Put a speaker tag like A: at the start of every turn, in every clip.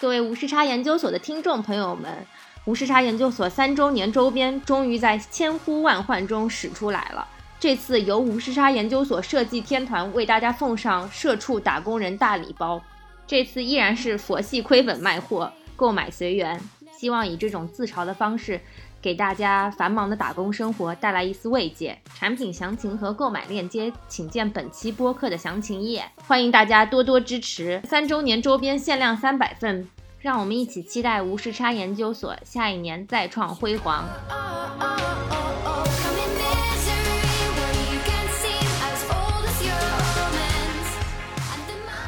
A: 各位无时差研究所的听众朋友们，无时差研究所三周年周边终于在千呼万唤中使出来了。这次由无时差研究所设计天团为大家奉上社畜打工人大礼包。这次依然是佛系亏本卖货，购买随缘，希望以这种自嘲的方式。给大家繁忙的打工生活带来一丝慰藉。产品详情和购买链接，请见本期播客的详情页。欢迎大家多多支持，三周年周边限量三百份，让我们一起期待无时差研究所下一年再创辉煌。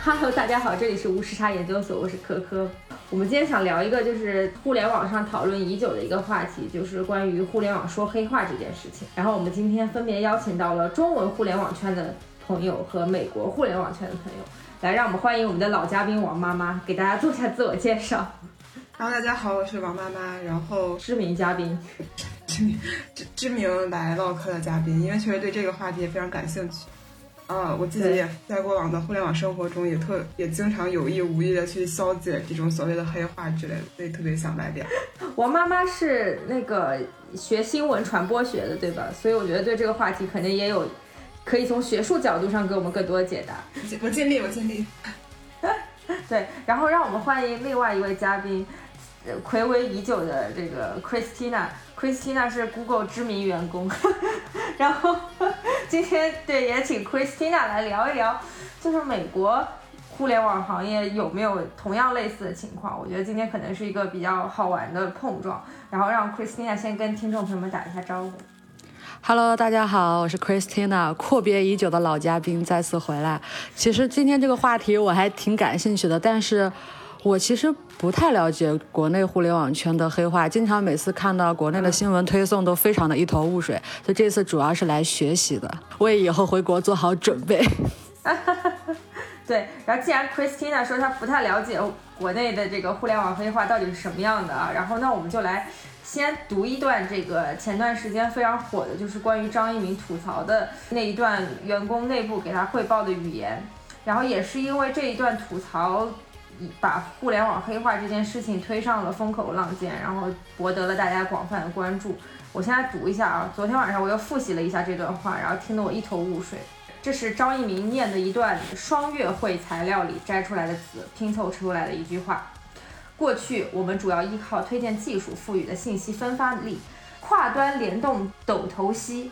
A: Hello，大家好，这里是无时差研究所，我是可可。我们今天想聊一个，就是互联网上讨论已久的一个话题，就是关于互联网说黑话这件事情。然后我们今天分别邀请到了中文互联网圈的朋友和美国互联网圈的朋友，来让我们欢迎我们的老嘉宾王妈妈，给大家做下自我介绍。
B: Hello，大家好，我是王妈妈。然后
A: 知名嘉宾，
B: 知名知知名来唠嗑的嘉宾，因为确实对这个话题也非常感兴趣。啊，我自己也在过往的互联网生活中，也特也经常有意无意的去消解这种所谓的黑话之类的，所以特别想来点。
A: 我妈妈是那个学新闻传播学的，对吧？所以我觉得对这个话题肯定也有可以从学术角度上给我们更多的解答。
B: 我尽力，我尽力。
A: 对，然后让我们欢迎另外一位嘉宾。暌违已久的这个 Christina 是 Google 知名员工，然后 今天对也请 Christina 来聊一聊，就是美国互联网行业有没有同样类似的情况？我觉得今天可能是一个比较好玩的碰撞，然后让 Christina 先跟听众朋友们打一下招呼。
C: Hello，大家好，我是 Christina，阔别已久的老嘉宾再次回来。其实今天这个话题我还挺感兴趣的，但是。我其实不太了解国内互联网圈的黑话，经常每次看到国内的新闻推送都非常的一头雾水，所以这次主要是来学习的，为以后回国做好准备。
A: 对，然后既然 Christina 说她不太了解国内的这个互联网黑话到底是什么样的啊，然后那我们就来先读一段这个前段时间非常火的，就是关于张一鸣吐槽的那一段员工内部给他汇报的语言，然后也是因为这一段吐槽。把互联网黑化这件事情推上了风口浪尖，然后博得了大家广泛的关注。我现在读一下啊，昨天晚上我又复习了一下这段话，然后听得我一头雾水。这是张一鸣念的一段双月会材料里摘出来的词，拼凑出来的一句话。过去我们主要依靠推荐技术赋予的信息分发力，跨端联动抖头吸。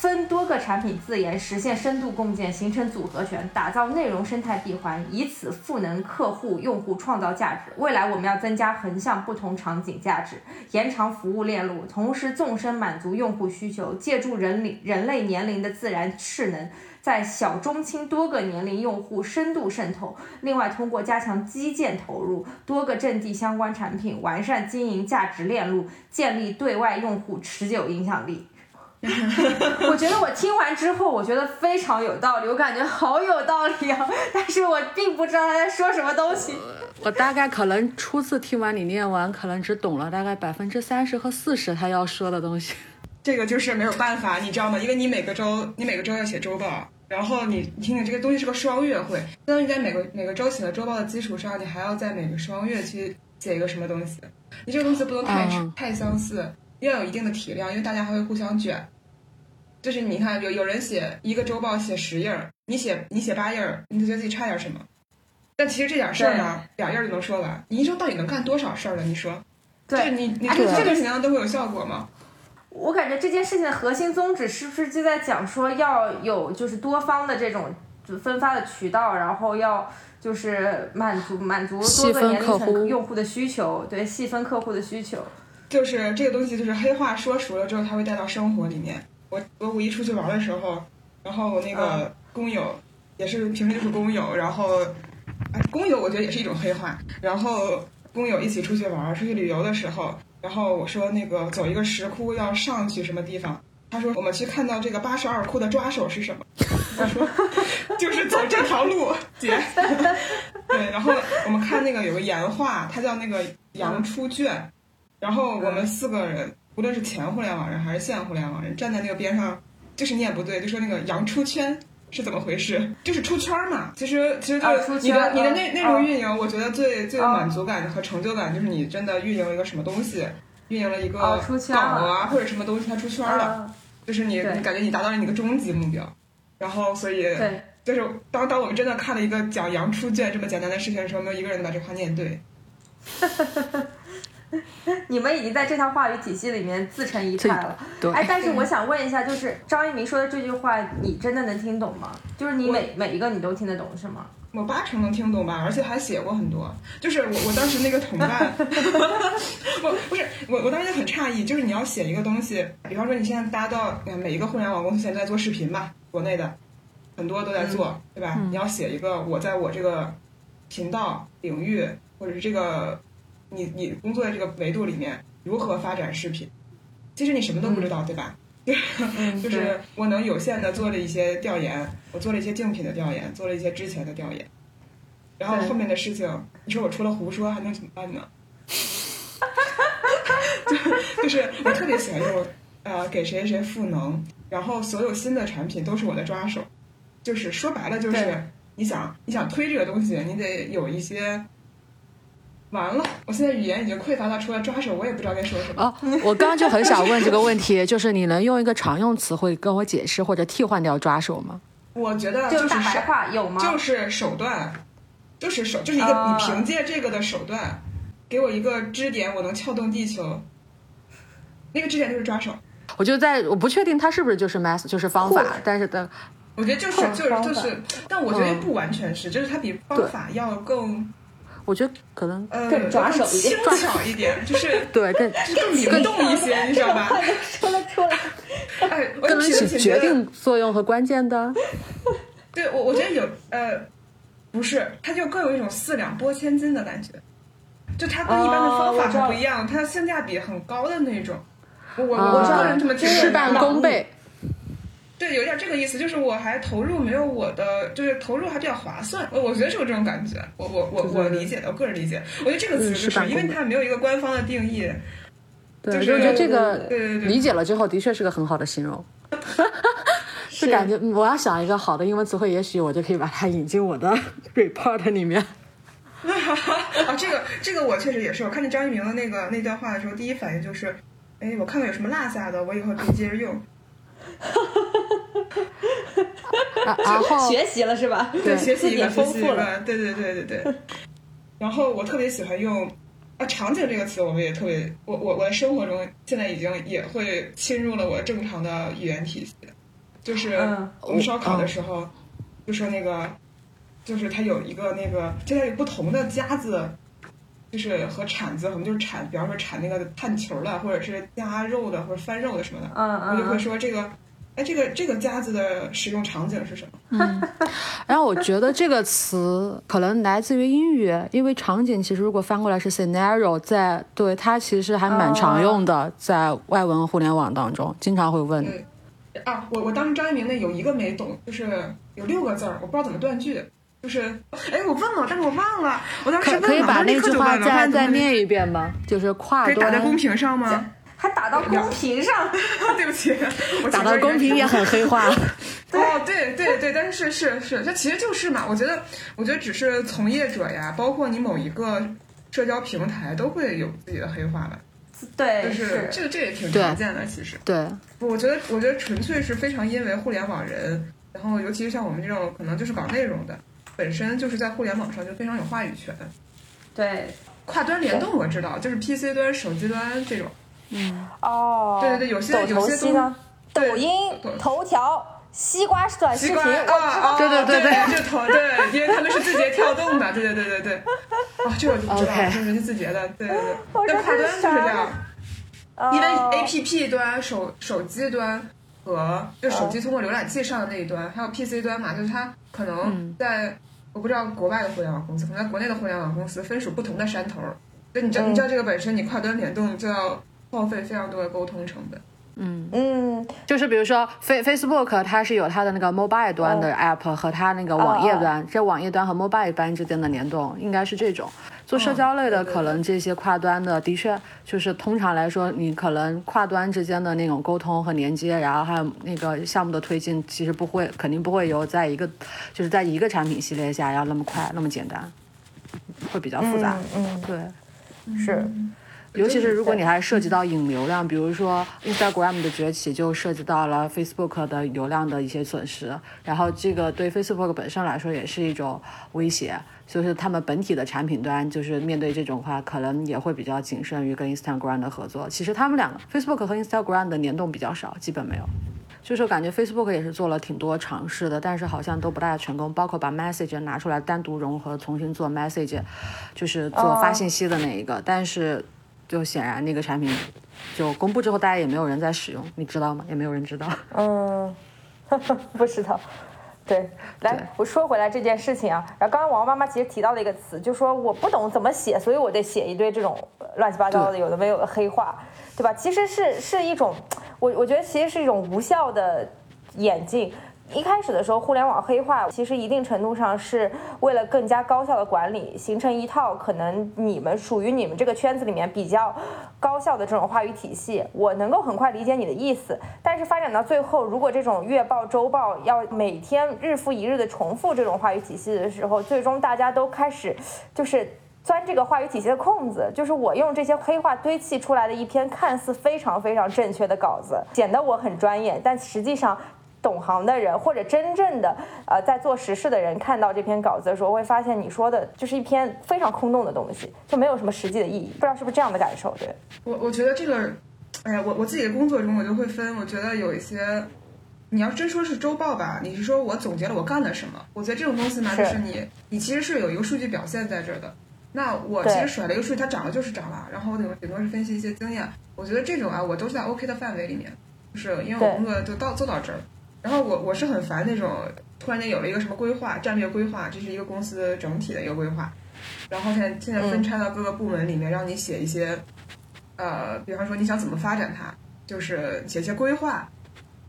A: 分多个产品自研，实现深度共建，形成组合拳，打造内容生态闭环，以此赋能客户用户创造价值。未来我们要增加横向不同场景价值，延长服务链路，同时纵深满足用户需求，借助人龄人类年龄的自然势能，在小中青多个年龄用户深度渗透。另外，通过加强基建投入，多个阵地相关产品，完善经营价值链路，建立对外用户持久影响力。我觉得我听完之后，我觉得非常有道理，我感觉好有道理啊！但是我并不知道他在说什么东西。
C: 我大概可能初次听完你念完，可能只懂了大概百分之三十和四十他要说的东西。
B: 这个就是没有办法，你知道吗？因为你每个周你每个周要写周报，然后你听听这个东西是个双月会，相当于在每个每个周写的周报的基础上，你还要在每个双月去写一个什么东西。你这个东西不能太太相似。要有一定的体量，因为大家还会互相卷。就是你看，有有人写一个周报写十页儿，你写你写八页儿，你就觉得自己差点什么。但其实这点事儿呢，两页儿就能说完。你一周到底能干多少事儿呢？你说，
A: 对
B: 你你这这个事情都会有效果吗？
A: 我感觉这件事情的核心宗旨是不是就在讲说要有就是多方的这种分发的渠道，然后要就是满足满足多个年龄层用户的需求，对细分客户的需求。
B: 就是这个东西，就是黑话说熟了之后，它会带到生活里面。我我五一出去玩的时候，然后我那个工友也是平时就是工友，然后哎工友我觉得也是一种黑话。然后工友一起出去玩，出去旅游的时候，然后我说那个走一个石窟要上去什么地方，他说我们去看到这个八十二窟的抓手是什么？他说 就是走这条路，姐。对，然后我们看那个有个岩画，它叫那个羊出圈，然后我们四个人。无论是前互联网人还是现互联网人，站在那个边上，就是念不对，就说那个“羊出圈”，是怎么回事？就是出圈嘛。其实其实
A: 啊
B: 就是你的你的
A: 嗯
B: 内内
A: 啊
B: 容运营，我觉得最最有
A: 啊
B: 满足感和成就感就是你真的运营了一个什么东西，运营了一个
A: 哦出圈
B: 稿啊或者什么东西它出圈了，
A: 啊，
B: 就是你你感觉你达到了你的终极目标，然后所以
A: 对，
B: 就是当当我们真的看了一个讲羊出圈这么简单的事情的时候，没有一个人能把这话念对。
A: 你们已经在这套话语体系里面自成一派了。
C: 对，
A: 哎，但是我想问一下，就是张一鸣说的这句话，你真的能听懂吗？就是你每每一个你都听得懂是吗？
B: 我八成能听懂吧，而且还写过很多。就是我我当时那个同伴，我不是我我当时就很诧异，就是你要写一个东西，比方说你现在大家到呃每一个互联网公司现在在做视频吧，国内的很多都在做，对吧？你要写一个我在我这个频道领域或者是这个你你工作的这个维度里面如何发展视频，其实你什么都不知道，对吧？就是我能有限的做了一些调研，我做了一些竞品的调研，做了一些之前的调研，然后后面的事情，你说我除了胡说还能怎么办呢？就就是我特别喜欢用呃给谁谁赋能，然后所有新的产品都是我的抓手，就是说白了就是你想你想推这个东西，你得有一些。完了，我现在语言已经匮乏到除了抓手，我也不知道该说什么。
C: 哦，我刚刚就很想问这个问题，就是你能用一个常用词汇跟我解释或者替换掉抓手吗？
B: 我觉得
A: 就是大
B: 手
A: 白话有吗？
B: 就是手段，就是手，就是一个
A: 啊
B: 你凭借这个的手段，给我一个支点，我能撬动地球。那个支点就是抓手，
C: 我就在我不确定它是不是就是 math 就是方法，但是的
B: 我觉得就是
A: 嗯
B: 就是就是，但我觉得不完全是，就是它比方法要更
C: 我觉得可能
B: 呃
A: 更抓手一点
B: 轻巧一点，就是
C: 对更
B: 更灵动一些，你知道吧？
A: 说得出来。
B: 哎，我
C: 更能起
B: 起
C: 决定作用和关键的。
B: 对我，我觉得有呃，不是，它就更有一种四两拨千斤的感觉，就它跟一般的方法
A: 哦我知道
B: 很不一样，它性价比很高的那种。我我
C: 啊
B: 我个人这么
C: 事半功倍。
B: 对，有点这个意思，就是我还投入没有我的，就是投入还比较划算。我我觉得是有这种感觉，我我我我理解的，我个人理解。我觉得这个词
C: 嗯
B: 就是是因为它没有一个官方的定义，
C: 对，
B: 就是
C: 我觉得这个
B: 对对对
C: 理解了之后，的确是个很好的形容。是感觉嗯我要想一个好的英文词汇，也许我就可以把它引进我的 report 里面。
B: 啊，这个这个我确实也是，我看见张一鸣的那个那段话的时候，第一反应就是，哎，我看看有什么落下的，我以后可以接着用。
C: 然 然后
A: 学习了是吧？
B: 对，学习一个，
A: 自己也丰
B: 学习
A: 了。
B: 个，对对对对对。然后我特别喜欢用啊，场景这个词，我们也特别，我我我的生活中现在已经也会侵入了我正常的语言体系，就是
A: 嗯
B: 我们烧烤的时候，就说那个，就是它有一个那个，就它有不同的夹子。就是和铲子，我们就是铲，比方说铲那个碳球的，或者是夹肉的，或者翻肉的什么的，
A: 嗯
B: 我就会
A: 嗯，
B: 说这个，哎，这个这个夹子的使用场景是什么？
C: 然后我觉得这个词可能来自于英语，因为场景其实如果翻过来是 scenario，在对它其实还蛮常用的，在外文互联网当中经常会问。
B: 对啊，我我当时张一鸣那有一个没懂，就是有六个字儿，我不知道怎么断句。就是，哎，我问了，但是我忘了。我当时问了，
C: 可可以把那句话再再念一遍吗？就是跨端
B: 可以打在公屏上吗？
A: 还打到 公屏上，
B: 对不起，我
C: 打到公屏也很黑化。
B: 哦，对对对，但是是是是，这其实就是嘛。我觉得，我觉得只是从业者呀，包括你某一个社交平台都会有自己的黑化吧。对就
A: 对，
B: 是这个这也挺常见的，其实。
C: 对，
B: 我觉得，我觉得纯粹是非常因为互联网人，然后尤其是像我们这种可能就是搞内容的，本身就是在互联网上就非常有话语权。
A: 对，
B: 跨端联动我知道，就是 PC 端、手机端这种。
D: 嗯哦，
B: 对对对，有些有些东
D: 西呢，抖音、头条、西瓜短视频，
B: 瓜啊啊，
C: 对对对
B: 对就投对，因为他们是字节跳动的，对对对对对。啊，这我就不知道
C: ，OK
B: 这是字节的，对对对。
D: 我这
B: 但跨端就是这样，
D: 哦
B: 因为 APP 端、手手机端和就手机通过浏览器上的那一端，还有 PC 端嘛，就是它可能在我不知道国外的互联网公司，可能在国内的互联网公司分属不同的山头儿。就你知道，你知道这个本身，你跨端联动就要耗费非常多的沟通成本。
D: 嗯，
C: 就是比如说 Face Facebook，它是有它的那个 mobile 端的 app 和它那个网页端，这网页端和 mobile 端之间的联动应该是这种。做社交类的，可能这些跨端的，的确就是通常来说，你可能跨端之间的那种沟通和连接，然后还有那个项目的推进，其实不会，肯定不会有在一个，就是在一个产品系列下要那么快那么简单，会比较复杂。
A: 嗯，
C: 对。
A: 是，
C: 尤其是如果你还涉及到引流量，比如说 Instagram 的崛起，就涉及到了 Facebook 的流量的一些损失，然后这个对 Facebook 本身来说也是一种威胁，就是他们本体的产品端就是面对这种话，可能也会比较谨慎于跟 Instagram 的合作。其实他们两个 Facebook 和 Instagram 的联动比较少，基本没有。就是感觉 Facebook 也是做了挺多尝试的，但是好像都不大成功。包括把 Message 拿出来单独融合，重新做 Message，就是做发信息的那一个。但是就显然那个产品就公布之后，大家也没有人在使用，你知道吗？也没有人知道。
A: 嗯，不知道。对，来，我说回来这件事情啊。然后刚刚王妈妈其实提到了一个词，就说我不懂怎么写，所以我得写一堆这种乱七八糟的、有的没有的黑话，对吧？其实是是一种，我我觉得其实是一种无效的演进。一开始的时候，互联网黑化其实一定程度上是为了更加高效的管理，形成一套可能你们属于你们这个圈子里面比较高效的这种话语体系。我能够很快理解你的意思，但是发展到最后，如果这种月报、周报要每天日复一日的重复这种话语体系的时候，最终大家都开始就是钻这个话语体系的空子，就是我用这些黑话堆砌出来的一篇看似非常非常正确的稿子，显得我很专业，但实际上。懂行的人或者真正的呃在做实事的人看到这篇稿子的时候，会发现你说的就是一篇非常空洞的东西，就没有什么实际的意义。不知道是不是这样的感受？对
B: 我，我觉得这个，哎呀，我我自己的工作中我就会分，我觉得有一些，你要真说是周报吧，你是说我总结了我干了什么？我觉得这种东西呢，就是你你其实是有一个数据表现在这儿的。那我其实甩了一个数据，它涨了就是涨了，然后我顶顶多是分析一些经验。我觉得这种啊，我都是在 OK 的范围里面，就是因为我工作就到做到这儿。然后我我是很烦那种突然间有了一个什么规划、战略规划，这是一个公司整体的一个规划，然后现在现在分拆到各个部门里面，让你写一些，呃，比方说你想怎么发展它，就是写一些规划，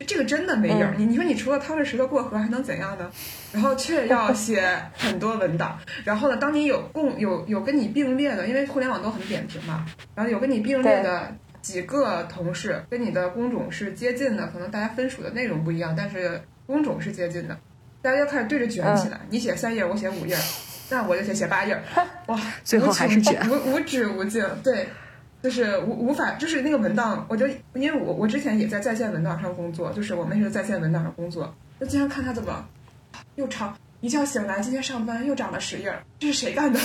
B: 这个真的没影儿。你你说你除了趟着石头过河还能怎样呢？然后却要写很多文档，然后呢，当你有共有有跟你并列的，因为互联网都很扁平嘛，然后有跟你并列的。几个同事跟你的工种是接近的，可能大家分属的内容不一样，但是工种是接近的，大家就开始对着卷起来。你写三页，我写五页，那我就写写八页，哇，
C: 最后还是卷，
B: 无无止无尽。对，就是无无法，就是那个文档，我就因为我我之前也在在线文档上工作，就是我们是在线文档上工作，就经常看他怎么又长，一觉醒来今天上班又长了十页，这是谁干的？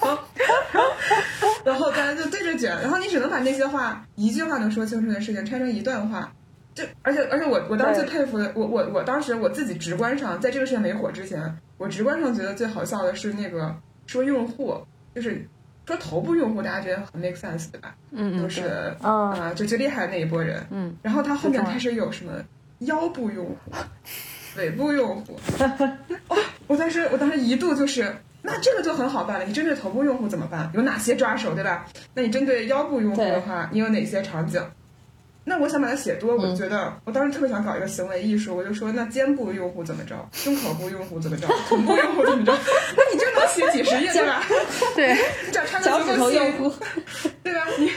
B: 然后大家就对着卷，然后你只能把那些话一句话能说清楚的事情拆成一段话，就而且而且我我当时最佩服的，我我我当时我自己直观上在这个事情没火之前，我直观上觉得最好笑的是那个说用户，就是说头部用户，大家觉得很 make sense 对吧？
C: 嗯
B: 嗯，就是啊，就最厉害的那一波人。
C: 嗯，
B: 然后他后面开始有什么腰部用户、尾部用户，哇！我当时我当时一度就是。那这个就很好办了。你针对头部用户怎么办？有哪些抓手，对吧？那你针对腰部用户的话，你有哪些场景？那我想把它写多，我觉得我当时特别想搞一个行为艺术，我就说那肩部用户怎么着，胸口部用户怎么着，臀部用户怎么着？那你就能写几十页，对吧？
C: 对，
B: 你只要穿的足够细，对吧？你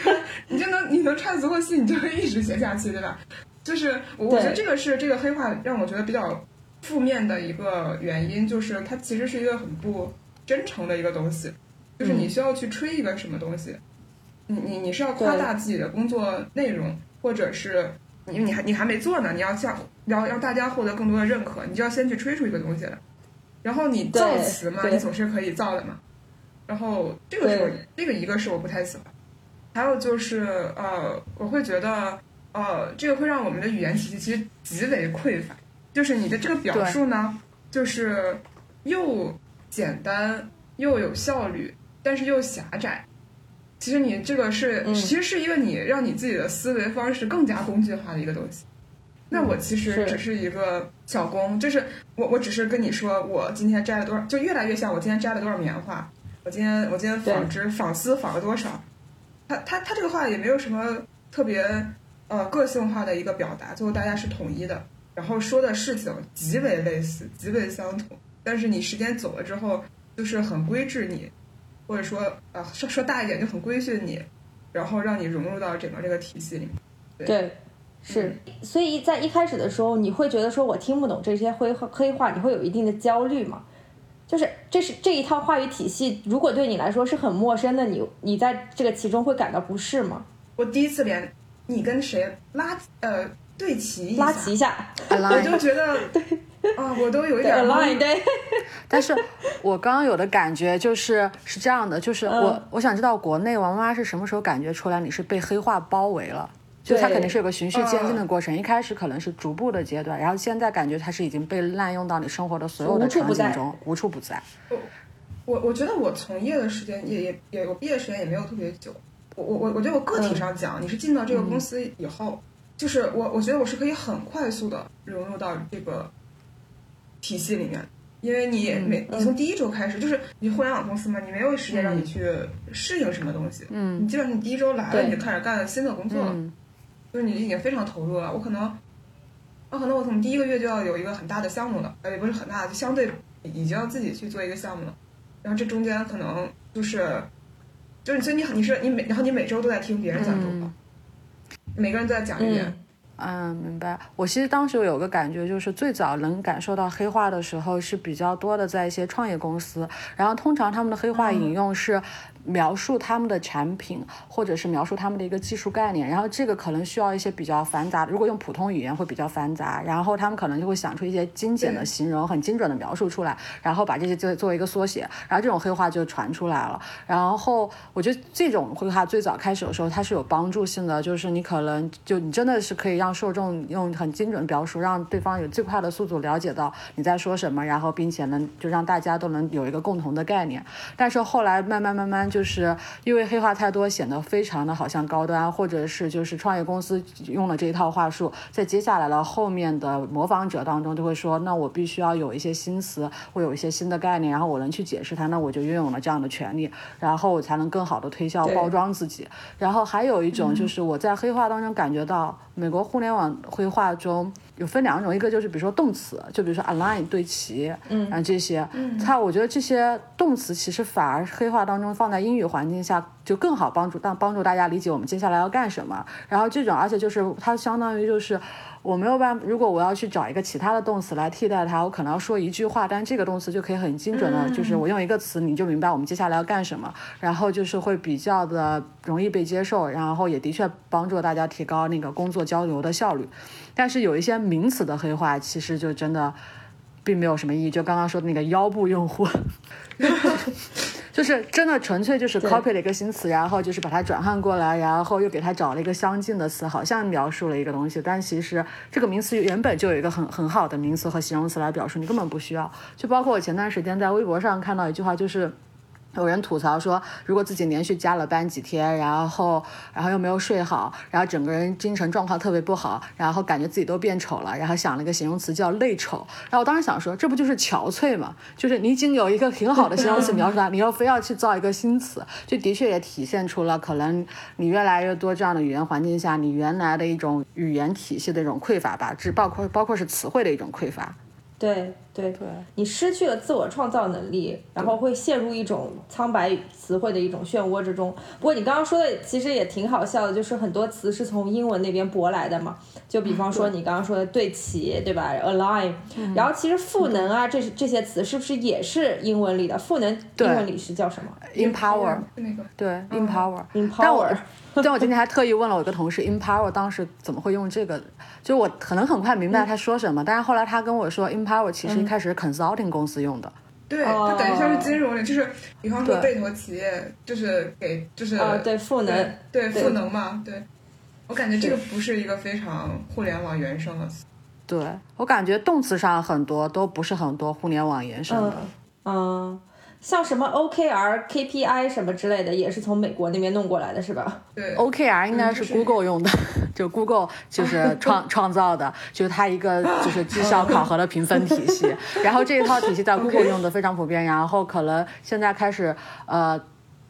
B: 你就能你能串足够细，你就会一直写下去，对吧？就是我觉得这个是这个黑化让我觉得比较负面的一个原因，就是它其实是一个很不。真诚的一个东西，就是你需要去吹一个什么东西，你你你是要夸大自己的工作内容，或者是你你还你还没做呢，你要向要让大家获得更多的认可，你就要先去吹出一个东西来，然后你造词嘛，你总是可以造的嘛，然后这个是我这个一个是我不太喜欢，还有就是呃，我会觉得呃，这个会让我们的语言体系其实极为匮乏，就是你的这个表述呢，就是又。简单又有效率，但是又狭窄。其实你这个是，其实是一个你让你自己的思维方式更加工具化的一个东西。那我其实只是一个小工，就是我我只是跟你说，我今天摘了多少，就越来越像我今天摘了多少棉花。我今天我今天纺织纺丝纺了多少？他他他这个话也没有什么特别呃个性化的一个表达，最后大家是统一的，然后说的事情极为类似，极为相同。但是你时间久了之后，就是很规制你，或者说呃说说大一点就很规训你，然后让你融入到整个这个体系里面。
A: 对，是，所以在一开始的时候，你会觉得说我听不懂这些灰黑话，你会有一定的焦虑吗？就是这是这一套话语体系，如果对你来说是很陌生的，你你在这个其中会感到不适吗？
B: 我第一次连你跟谁拉呃对齐一
A: 拉齐一下，
B: 我就觉得 对 啊，我都有一点
A: 懵。对，
C: 但是我刚刚有的感觉就是是这样的，就是我我想知道国内王妈妈是什么时候感觉出来你是被黑化包围了？就它肯定是有个循序渐进的过程，一开始可能是逐步的阶段，然后现在感觉它是已经被滥用到你生活的所有的场景中，无处不在。
B: 我我我觉得我从业的时间也也也我毕业时间也没有特别久。我我我我觉得我个体上讲，你是进到这个公司以后，就是我我觉得我是可以很快速的融入到这个体系里面，因为你没你从第一周开始，就是你互联网公司嘛，你没有时间让你去适应什么东西，嗯，你基本上你第一周来了你就开始干新的工作了。就是你已经非常投入了，我可能，啊，可能我从第一个月就要有一个很大的项目了，呃，也不是很大，就相对已经要自己去做一个项目了，然后这中间可能就是，就是所以你你是你每然后你每周都在听别人讲中话，每个人都在讲一遍。
C: 嗯，明白。我其实当时有个感觉，就是最早能感受到黑化的时候是比较多的，在一些创业公司，然后通常他们的黑化引用是。描述他们的产品，或者是描述他们的一个技术概念，然后这个可能需要一些比较繁杂的，如果用普通语言会比较繁杂，然后他们可能就会想出一些精简的形容，很精准的描述出来，然后把这些作作为一个缩写，然后这种黑话就传出来了。然后我觉得这种黑话最早开始的时候它是有帮助性的，就是你可能就你真的是可以让受众用很精准的描述，让对方有最快的速度了解到你在说什么，然后并且能就让大家都能有一个共同的概念。但是后来慢慢慢慢。就是因为黑话太多，显得非常的好像高端，或者是就是创业公司用了这一套话术，在接下来的后面的模仿者当中，就会说，那我必须要有一些新词，我有一些新的概念，然后我能去解释它，那我就拥有了这样的权利，然后我才能更好的推销包装自己。然后还有一种就是我在黑话当中感觉到，美国互联网黑话中。有分两种，一个就是比如说动词，就比如说 align 对齐，嗯，然后这些，嗯，它我觉得这些动词其实反而黑话当中放在英语环境下就更好帮助，但帮助大家理解我们接下来要干什么。然后这种，而且就是它相当于就是我没有办法，如果我要去找一个其他的动词来替代它，我可能要说一句话，但这个动词就可以很精准的，就是我用一个词你就明白我们接下来要干什么，然后就是会比较的容易被接受，然后也的确帮助大家提高那个工作交流的效率。但是有一些名词的黑化，其实就真的并没有什么意义。就刚刚说的那个腰部用户，就是真的纯粹就是 copy 了一个新词，然后就是把它转换过来，然后又给它找了一个相近的词，好像描述了一个东西，但其实这个名词原本就有一个很很好的名词和形容词来表述，你根本不需要。就包括我前段时间在微博上看到一句话，就是。有人吐槽说，如果自己连续加了班几天，然后，然后又没有睡好，然后整个人精神状况特别不好，然后感觉自己都变丑了，然后想了一个形容词叫“累丑”。然后我当时想说，这不就是憔悴吗？就是你已经有一个挺好的形容词描述它，你又非要去造一个新词，就的确也体现出了可能你越来越多这样的语言环境下，你原来的一种语言体系的一种匮乏吧，只包括包括是词汇的一种匮乏。
A: 对对对，你失去了自我创造能力，然后会陷入一种苍白词汇的一种漩涡之中。不过你刚刚说的其实也挺好笑的，就是很多词是从英文那边博来的嘛。就比方说你刚刚说的对齐，对吧？align，然后其实赋能啊，这这些词是不是也是英文里的？赋能英文里是叫什么
C: ？empower，
B: 那个
C: 对，empower，empower。
A: 但我
C: 但我今天还特意问了我一个同事，empower 当时怎么会用这个？就我可能很快明白他说什么，但是后来他跟我说，empower 其实一开始是 consulting 公司用的。
B: 对，它等于像是金融类，就是比方说被投企业，就是给就是
A: 对赋能，
B: 对赋能嘛。对，我感觉这个不是一个非常互联网原生的词。
C: 对我感觉动词上很多都不是很多互联网原生的。
A: 嗯。像什么 OKR、KPI 什么之类的，也是从美国那边弄过来的，是吧？
B: 对
C: ，OKR 应该是 Google 用的，就 Google 就是创 创造的，就是它一个就是绩效考核的评分体系。然后这一套体系在 Google 用的非常普遍，然后可能现在开始呃。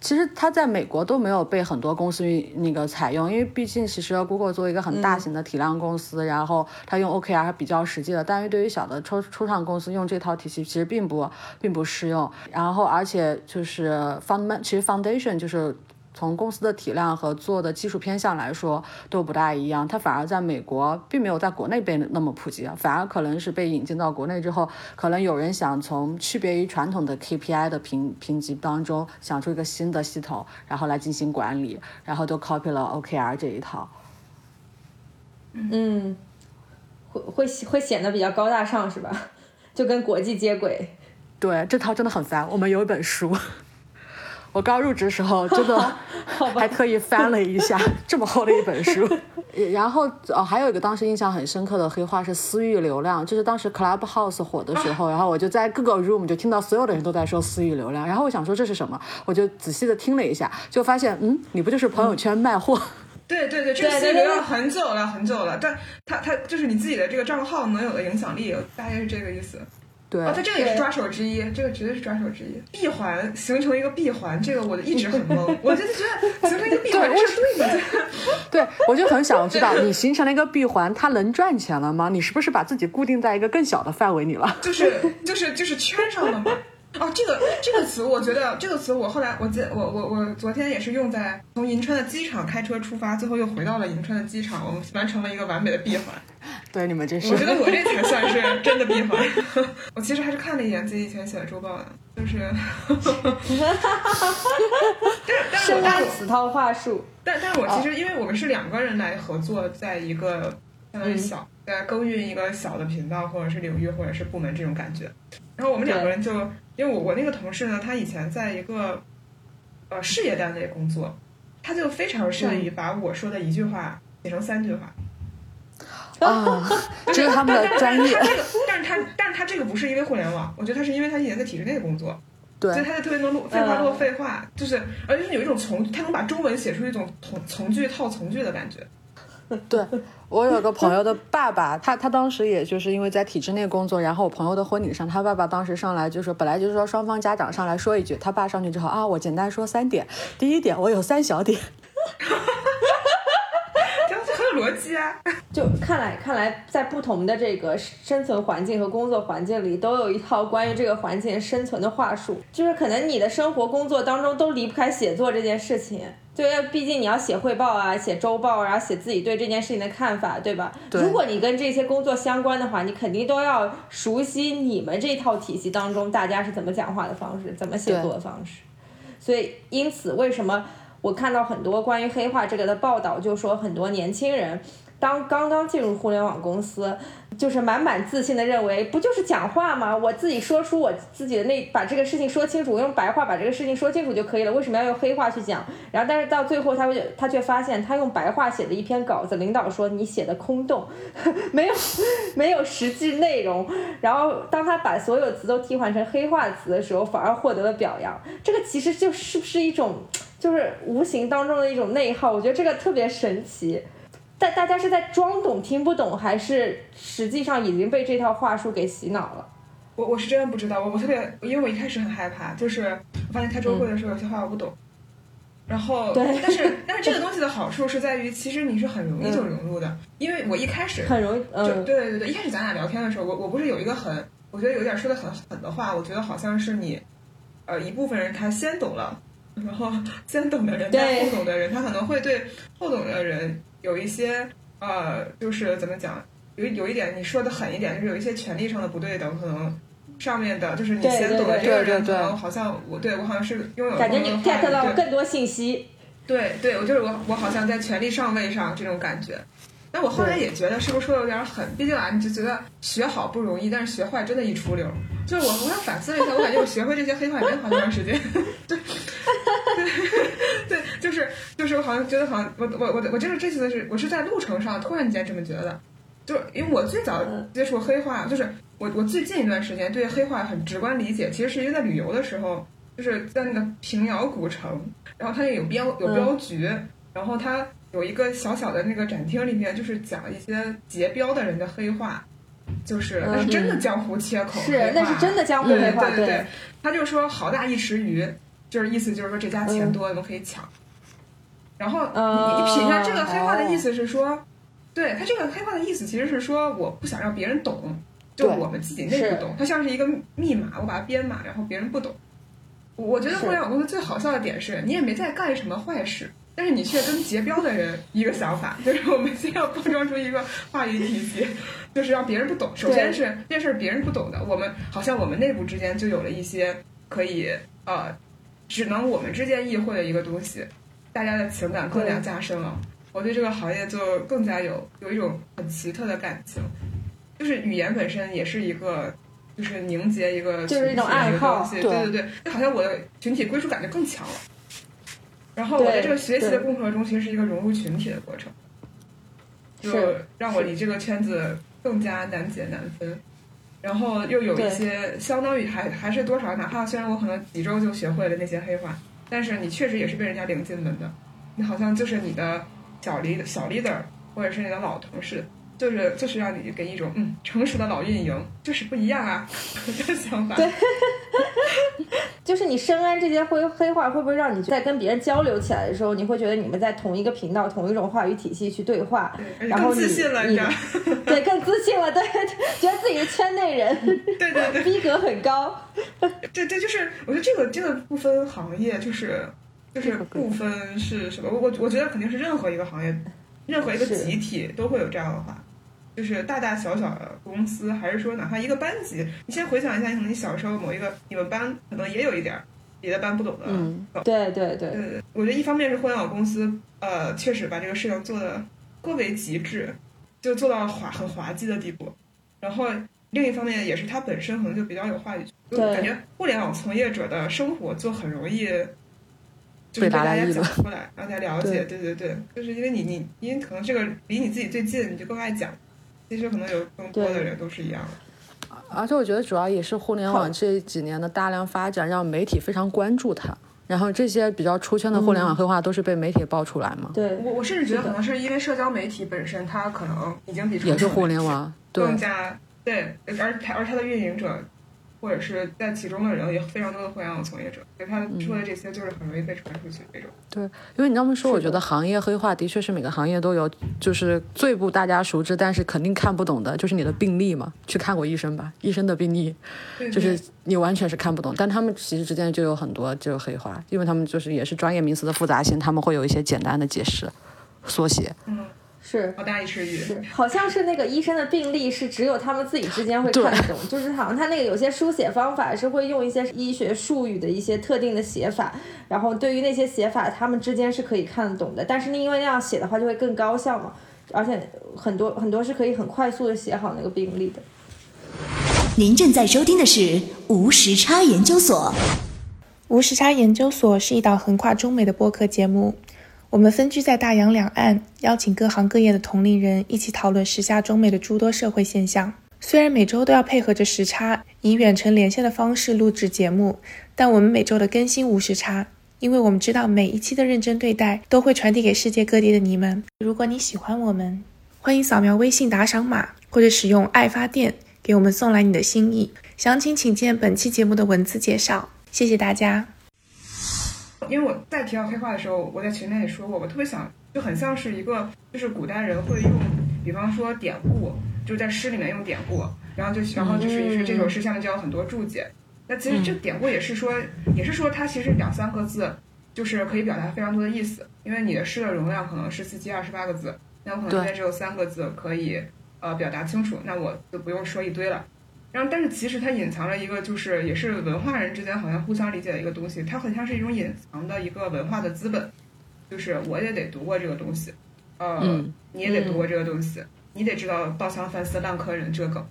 C: 其实它在美国都没有被很多公司那个采用，因为毕竟其实 Google 作为一个很大型的体量公司，然后它用 OKR 还比较实际的。但是对于小的初初创公司用这套体系其实并不并不适用。然后而且就是 fund 其实 foundation 就是。从公司的体量和做的技术偏向来说都不大一样，它反而在美国并没有在国内被那么普及，反而可能是被引进到国内之后，可能有人想从区别于传统的 KPI 的评评级当中想出一个新的系统，然后来进行管理，然后都 copy 了 OKR 这一套。
A: 嗯，会会会显得比较高大上是吧？就跟国际接轨。
C: 对，这套真的很烦。我们有一本书。我刚入职时候，真的 还特意翻了一下 这么厚的一本书。然后哦，还有一个当时印象很深刻的黑话是私域流量，就是当时 Clubhouse 火的时候，然后我就在各个 room 就听到所有的人都在说私域流量，然后我想说这是什么，我就仔细的听了一下，就发现嗯，你不就是朋友圈卖货？
B: 对对对，这个私域流量很久了很久了，但它它就是你自己的这个账号能有的影响力，大概是这个意思。
C: 对，
B: 哦，它这个也是抓手之一，这个绝对是抓手之一。闭环形成一个闭环，这个我一直很懵。我就觉得形成一个闭环是对的。
C: 对，我就很想知道，你形成了一个闭环，它能赚钱了吗？你是不是把自己固定在一个更小的范围里了？
B: 就是就是就是圈上了吗？哦，这个这个词，我觉得这个词，我后来我记我我我昨天也是用在从银川的机场开车出发，最后又回到了银川的机场，我们完成了一个完美的闭环。
C: 对，你们这是，
B: 我觉得我这才算是真的闭环。我其实还是看了一眼自己以前写的周报的，就是，但是
A: 但是此套话术，
B: 但但是我其实因为我们是两个人来合作，在一个相当于小在耕耘一个小的频道或者是领域或者是部门这种感觉，然后我们两个人就。因为我我那个同事呢，他以前在一个呃事业单位工作，他就非常善于把我说的一句话写成三句话。
C: 啊，这是他们的专业。
B: 但是他但是他这个不是因为互联网，我觉得他是因为他以前在体制内工作，
C: 对，
B: 所以他就特别能录废话落废话，就是而且是有一种从他能把中文写出一种从从句套从句的感觉。
C: 对我有个朋友的爸爸，他他当时也就是因为在体制内工作，然后我朋友的婚礼上，他爸爸当时上来就说，本来就是说双方家长上来说一句，他爸上去之后啊，我简单说三点，第一点我有三小点。
B: 逻辑啊，
A: 就看来看来，在不同的这个生存环境和工作环境里，都有一套关于这个环境生存的话术。就是可能你的生活工作当中都离不开写作这件事情，就要毕竟你要写汇报啊，写周报，然后写自己对这件事情的看法，对吧？
C: 对。
A: 如果你跟这些工作相关的话，你肯定都要熟悉你们这套体系当中大家是怎么讲话的方式，怎么写作的方式。所以，因此为什么？我看到很多关于黑化这个的报道，就说很多年轻人当刚刚进入互联网公司，就是满满自信的认为，不就是讲话吗？我自己说出我自己的那，把这个事情说清楚，用白话把这个事情说清楚就可以了。为什么要用黑话去讲？然后，但是到最后，他会他却发现，他用白话写的一篇稿子，领导说你写的空洞，没有没有实际内容。然后，当他把所有词都替换成黑话词的时候，反而获得了表扬。这个其实就是不是一种？就是无形当中的一种内耗，我觉得这个特别神奇。但大家是在装懂听不懂，还是实际上已经被这套话术给洗脑了？
B: 我我是真的不知道，我我特别，因为我一开始很害怕，就是我发现开周会的时候有些话我不懂。然后，
A: 对，
B: 但是但是这个 东西的好处是在于，其实你是很容易就融入的，因为我一开始
A: 很容易，
B: 就对对对，一开始咱俩聊天的时候，我我不是有一个很，我觉得有点说的很狠的话，我觉得好像是你，呃，一部分人他先懂了。然后先懂的人，后懂的人，他可能会对后懂的人有一些呃，就是怎么讲，有有一点你说的狠一点，就是有一些权利上的不对等，可能上面的就是你先懂的这个人，可能好像我对我好像是拥有
A: 感觉你 get 到更多信息，
B: 对对，我就是我我好像在权力上位上这种感觉。但我后来也觉得是不是说的有点狠？毕竟啊，你就觉得学好不容易，但是学坏真的一出溜。就是我，我想反思了一下，我感觉我学会这些黑话也没花多长时间。对，对，对，就是就是我好像觉得好像我我我我就是这次是我是在路程上突然间这么觉得，就是因为我最早接触黑话，就是我我最近一段时间对黑话很直观理解，其实是因为在旅游的时候，就是在那个平遥古城，然后它那有标有镖局，然后它。有一个小小的那个展厅里面，就是讲一些结标的人的黑话，就是那是真的江湖切口，
A: 是那是真的江湖黑话。
B: 对对对，他就说好大一池鱼，就是意思就是说这家钱多，我们可以抢。然后你你品一下这个黑话的意思是说，对他这个黑话的意思其实是说我不想让别人懂，就我们自己内部懂，它像是一个密码，我把它编码，然后别人不懂。我觉得互联网公司最好笑的点是你也没在干什么坏事，但是你却跟结标的人一个想法，就是我们先要包装出一个话语体系，就是让别人不懂。首先是这事儿别人不懂的，我们好像我们内部之间就有了一些可以呃，只能我们之间意会的一个东西。大家的情感更加加深了，我对这个行业就更加有有一种很奇特的感情，就是语言本身也是一个，就是凝结一个
A: 就是一种爱好，
B: 对对对，就好像我的群体归属感就更强了。然后我在这个学习的过程中，其实是一个融入群体的过程，就让我离这个圈子更加难解难分。然后又有一些相当于还还是多少，哪怕虽然我可能几周就学会了那些黑话。但是你确实也是被人家领进门的，你好像就是你的小 leader 小 leader，或者是你的老同事，就是就是让你给一种嗯成熟的老运营，就是不一样啊，的想法。
A: 对，就是你深谙这些灰黑话，会不会让你在跟别人交流起来的时候，你会觉得你们在同一个频道、同一种话语体系去对话，然后
B: 自信了，
A: 你对更自信了，对，觉得自己是圈内人，
B: 对对对，
A: 逼格很高。
B: 对对，就是我觉得这个这个不分行业，就是就是不分是什么，我我我觉得肯定是任何一个行业，任何一个集体都会有这样的话，就是大大小小的公司，还是说哪怕一个班级，你先回想一下，可能你小时候某一个你们班可能也有一点别的班不懂的，
A: 嗯，对对对，
B: 对，我觉得一方面是互联网公司，呃，确实把这个事情做的颇为极致，就做到滑很滑稽的地步，然后。另一方面也是它本身可能就比较有话语权，就感觉互联网从业者的生活就很容易，就是被大家讲出来，让大家了解。对对对，就是因为你你因为可能这个离你自己最近，你就更爱讲。其实可能有更多的人都是一样的。
C: 而且我觉得主要也是互联网这几年的大量发展，让媒体非常关注它。然后这些比较出圈的互联网黑话都是被媒体爆出来嘛？
A: 对，
B: 我我甚至觉得可能是因为社交媒体本身，它可能已经比
C: 也是互联网
B: 更加。对，而它而它的运营者，或者是在其中的人，也非常多的互联网从业者，所以他说的这些就是很容易被传出去那种。
C: 对，因为你这么说，我觉得行业黑化的确是每个行业都有，就是最不大家熟知，但是肯定看不懂的，就是你的病历嘛。去看过医生吧，医生的病历，就是你完全是看不懂。但他们其实之间就有很多这个黑化，因为他们就是也是专业名词的复杂性，他们会有一些简单的解释、缩写。
B: 嗯。
A: 是
B: 好大一池鱼，
A: 是好像是那个医生的病历是只有他们自己之间会看得懂，就是好像他那个有些书写方法是会用一些医学术语的一些特定的写法，然后对于那些写法他们之间是可以看得懂的，但是因为那样写的话就会更高效嘛，而且很多很多是可以很快速的写好那个病历的。
E: 您正在收听的是无时差研究所，
F: 无时差研究所是一档横跨中美的播客节目。我们分居在大洋两岸，邀请各行各业的同龄人一起讨论时下中美的诸多社会现象。虽然每周都要配合着时差，以远程连线的方式录制节目，但我们每周的更新无时差，因为我们知道每一期的认真对待都会传递给世界各地的你们。如果你喜欢我们，欢迎扫描微信打赏码，或者使用爱发电给我们送来你的心意。详情请见本期节目的文字介绍。谢谢大家。
B: 因为我在提到黑话的时候，我在群里也说过，我特别想，就很像是一个，就是古代人会用，比方说典故，就在诗里面用典故，然后就然后就是于是这首诗下面就有很多注解。那其实这典故也是说，也是说它其实两三个字，就是可以表达非常多的意思。因为你的诗的容量可能是四七二十八个字，那我可能现在只有三个字可以呃表达清楚，那我就不用说一堆了。然后，但是其实它隐藏了一个，就是也是文化人之间好像互相理解的一个东西。它很像是一种隐藏的一个文化的资本，就是我也得读过这个东西，呃，你也得读过这个东西，你得知道“稻香饭丝烂柯人”这个梗，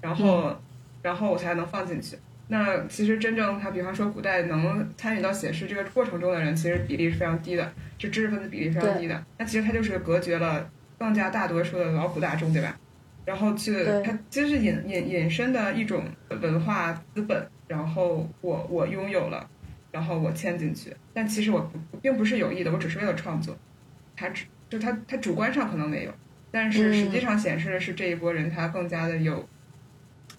B: 然后，然后我才能放进去。那其实真正他，比方说古代能参与到写诗这个过程中的人，其实比例是非常低的，就知识分子比例非常低的。那其实他就是隔绝了更加大多数的劳苦大众，对吧？然后去，它其实是引引引申的一种文化资本。然后我我拥有了，然后我嵌进去，但其实我并不是有意的，我只是为了创作。他只就他他主观上可能没有，但是实际上显示的是这一波人他更加的有，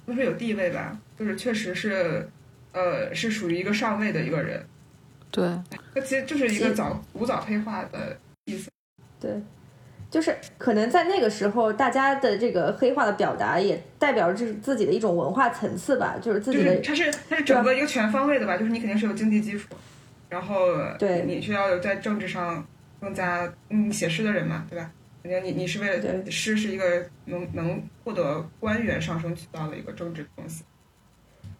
B: 不说有地位吧，就是确实是，呃，是属于一个上位的一个人。
C: 对，
B: 它其实就是一个早古早黑化的意思。
A: 对，就是可能在那个时候，大家的这个黑化的表达也代表着自己的一种文化层次吧，就是自
B: 就是
A: 己的
B: 它是它是整个一个全方位的吧，就是你肯定是有经济基础，然后
A: 对
B: 你需要有在政治上更加嗯写诗的人嘛，对吧？肯定你你是为了
A: 对
B: 诗是一个能能获得官员上升渠道的一个政治东西，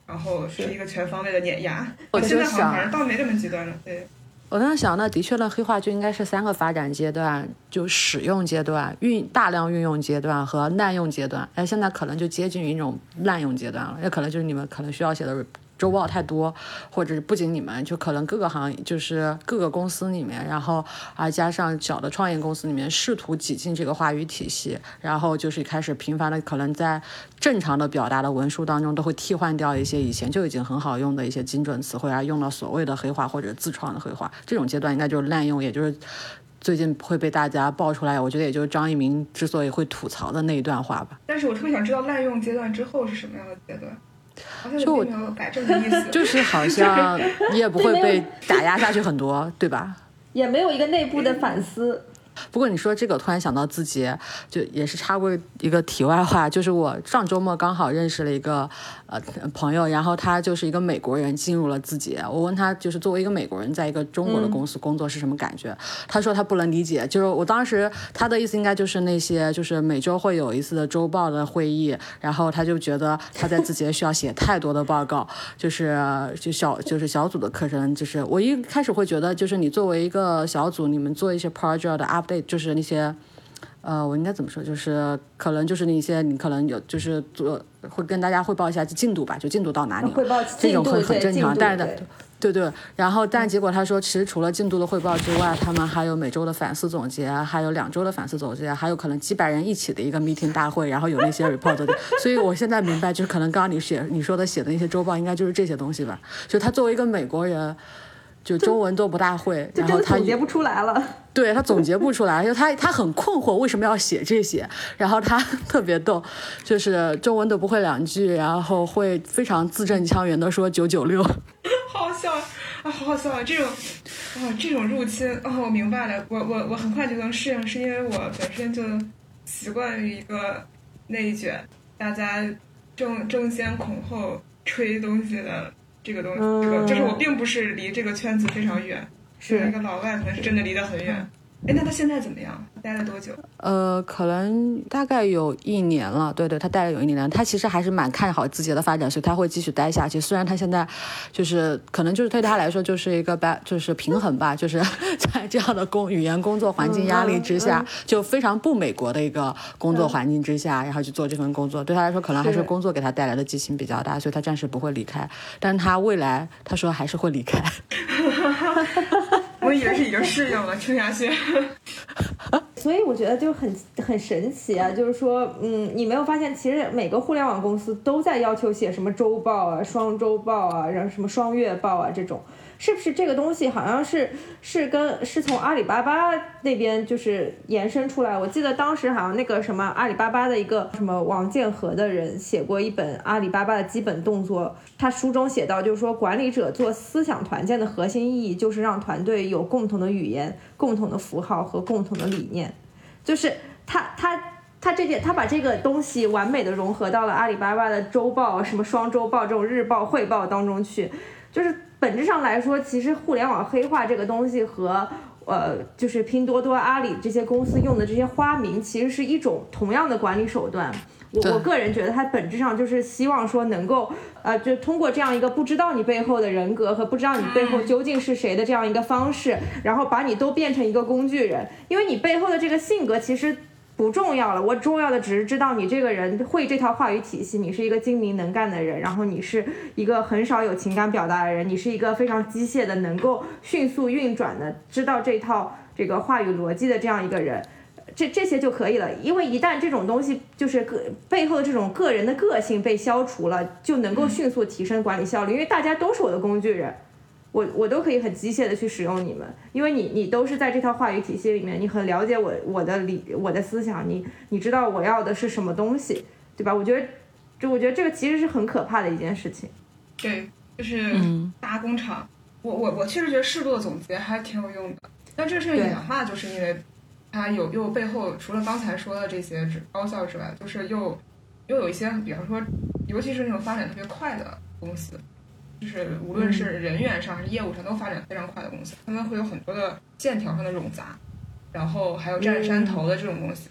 B: 然后是一个全方位的碾压。
C: 我
B: 现在好像
C: 想
B: 反正倒没这么极端了，对。
C: 我当时想，那的确呢，黑化就应该是三个发展阶段，就使用阶段、运大量运用阶段和滥用阶段。哎，现在可能就接近于一种滥用阶段了，也可能就是你们可能需要写的周报太多，或者是不仅你们，就可能各个行业，就是各个公司里面，然后啊加上小的创业公司里面，试图挤进这个话语体系，然后就是开始频繁的可能在正常的表达的文书当中，都会替换掉一些以前就已经很好用的一些精准词汇，而用到所谓的黑话或者自创的黑话。这种阶段应该就是滥用，也就是。最近会被大家爆出来，我觉得也就是张一鸣之所以会吐槽的那一段话吧。
B: 但是我特别想知道滥用阶段之后是什么样的阶段，
C: 就我
B: 并没有改正的意思。
C: 就是好像你也不会被打压下去很多，对吧？
A: 也没有一个内部的反思。
C: 不过你说这个，突然想到字节，就也是插过一个题外话，就是我上周末刚好认识了一个呃朋友，然后他就是一个美国人进入了字节，我问他就是作为一个美国人在一个中国的公司工作是什么感觉，他说他不能理解，就是我当时他的意思应该就是那些就是每周会有一次的周报的会议，然后他就觉得他在字节需要写太多的报告，就是就小就是小组的课程，就是我一开始会觉得就是你作为一个小组，你们做一些 project 的 up update，就是那些。呃，我应该怎么说？就是可能就是那些你可能有，就是做会跟大家汇报一下进度吧，就进度到哪里了，
A: 汇报
C: 这种
A: 会
C: 很很正常。但是的
A: 对，
C: 对对，然后但结果他说，其实除了进度的汇报之外，他们还有每周的反思总结，还有两周的反思总结，还有可能几百人一起的一个 meeting 大会，然后有那些 report 的。所以我现在明白，就是可能刚刚你写你说的写的那些周报，应该就是这些东西吧。就他作为一个美国人。就中文都不大会，然后他
A: 总结不出来了。
C: 对他总结不出来，就他他很困惑为什么要写这些，然后他 特别逗，就是中文都不会两句，然后会非常字正腔圆的说九九六，
B: 好 好笑啊，好好笑啊！这种啊，这种入侵哦，我明白了，我我我很快就能适应，是因为我本身就习惯于一个内卷，大家争争先恐后吹东西的这个东西，这个就是我并不是离这个圈子非常远，
A: 是。
B: 那个老外可能是真的离得很远。哎，那他现在怎么样？待了多久？
C: 呃，可能大概有一年了，对对，他待了有一年了。他其实还是蛮看好自己的发展，所以他会继续待下去。虽然他现在就是可能就是对他来说就是一个 ba 就是平衡吧，就是 在这样的工语言工作环境压力之下，就非常不美国的一个工作环境之下，然后去做这份工作，对他来说可能还是
A: 是
C: 工作给他带来的激情比较大，所以他暂时不会离开。但他未来他说还是会离开。
B: 我以为是已经适应了，听下去。
A: 所以我觉得就很很神奇啊，就是说，嗯，你没有发现，其实每个互联网公司都在要求写什么周报啊、双周报啊，然后什么双月报啊这种，是不是这个东西好像是是跟是从阿里巴巴那边就是延伸出来？我记得当时好像那个什么阿里巴巴的一个什么王建和的人写过一本阿里巴巴的基本动作，他书中写到，就是说管理者做思想团建的核心意义就是让团队有共同的语言、共同的符号和共同的理念。就是他他他这件他把这个东西完美的融合到了阿里巴巴的周报、什么双周报这种日报汇报当中去，就是本质上来说，其实互联网黑化这个东西和呃，就是拼多多、阿里这些公司用的这些花名，其实是一种同样的管理手段。我我个人觉得，它本质上就是希望说能够，呃，就通过这样一个不知道你背后的人格和不知道你背后究竟是谁的这样一个方式，然后把你都变成一个工具人，因为你背后的这个性格其实不重要了，我重要的只是知道你这个人会这套话语体系，你是一个精明能干的人，然后你是一个很少有情感表达的人，你是一个非常机械的，能够迅速运转的，知道这套这个话语逻辑的这样一个人。这这些就可以了，因为一旦这种东西就是个背后的这种个人的个性被消除了，就能够迅速提升管理效率，因为大家都是我的工具人，我我都可以很机械的去使用你们，因为你你都是在这套话语体系里面，你很了解我我的理我的思想，你你知道我要的是什么东西，对吧？我觉得，就我觉得这个其实是很可怕的一件事情。
B: 对，就是
C: 嗯
B: 大工厂我我我确实觉得适度的总结还挺有用的。但这个事情演化，就是因为它有又背后除了刚才说的这些高效之外，就是又又有一些，比方说，尤其是那种发展特别快的公司，就是无论是人员上还是业务上都发展非常快的公司，他们会有很多的线条上的冗杂，然后还有占山头的这种东西，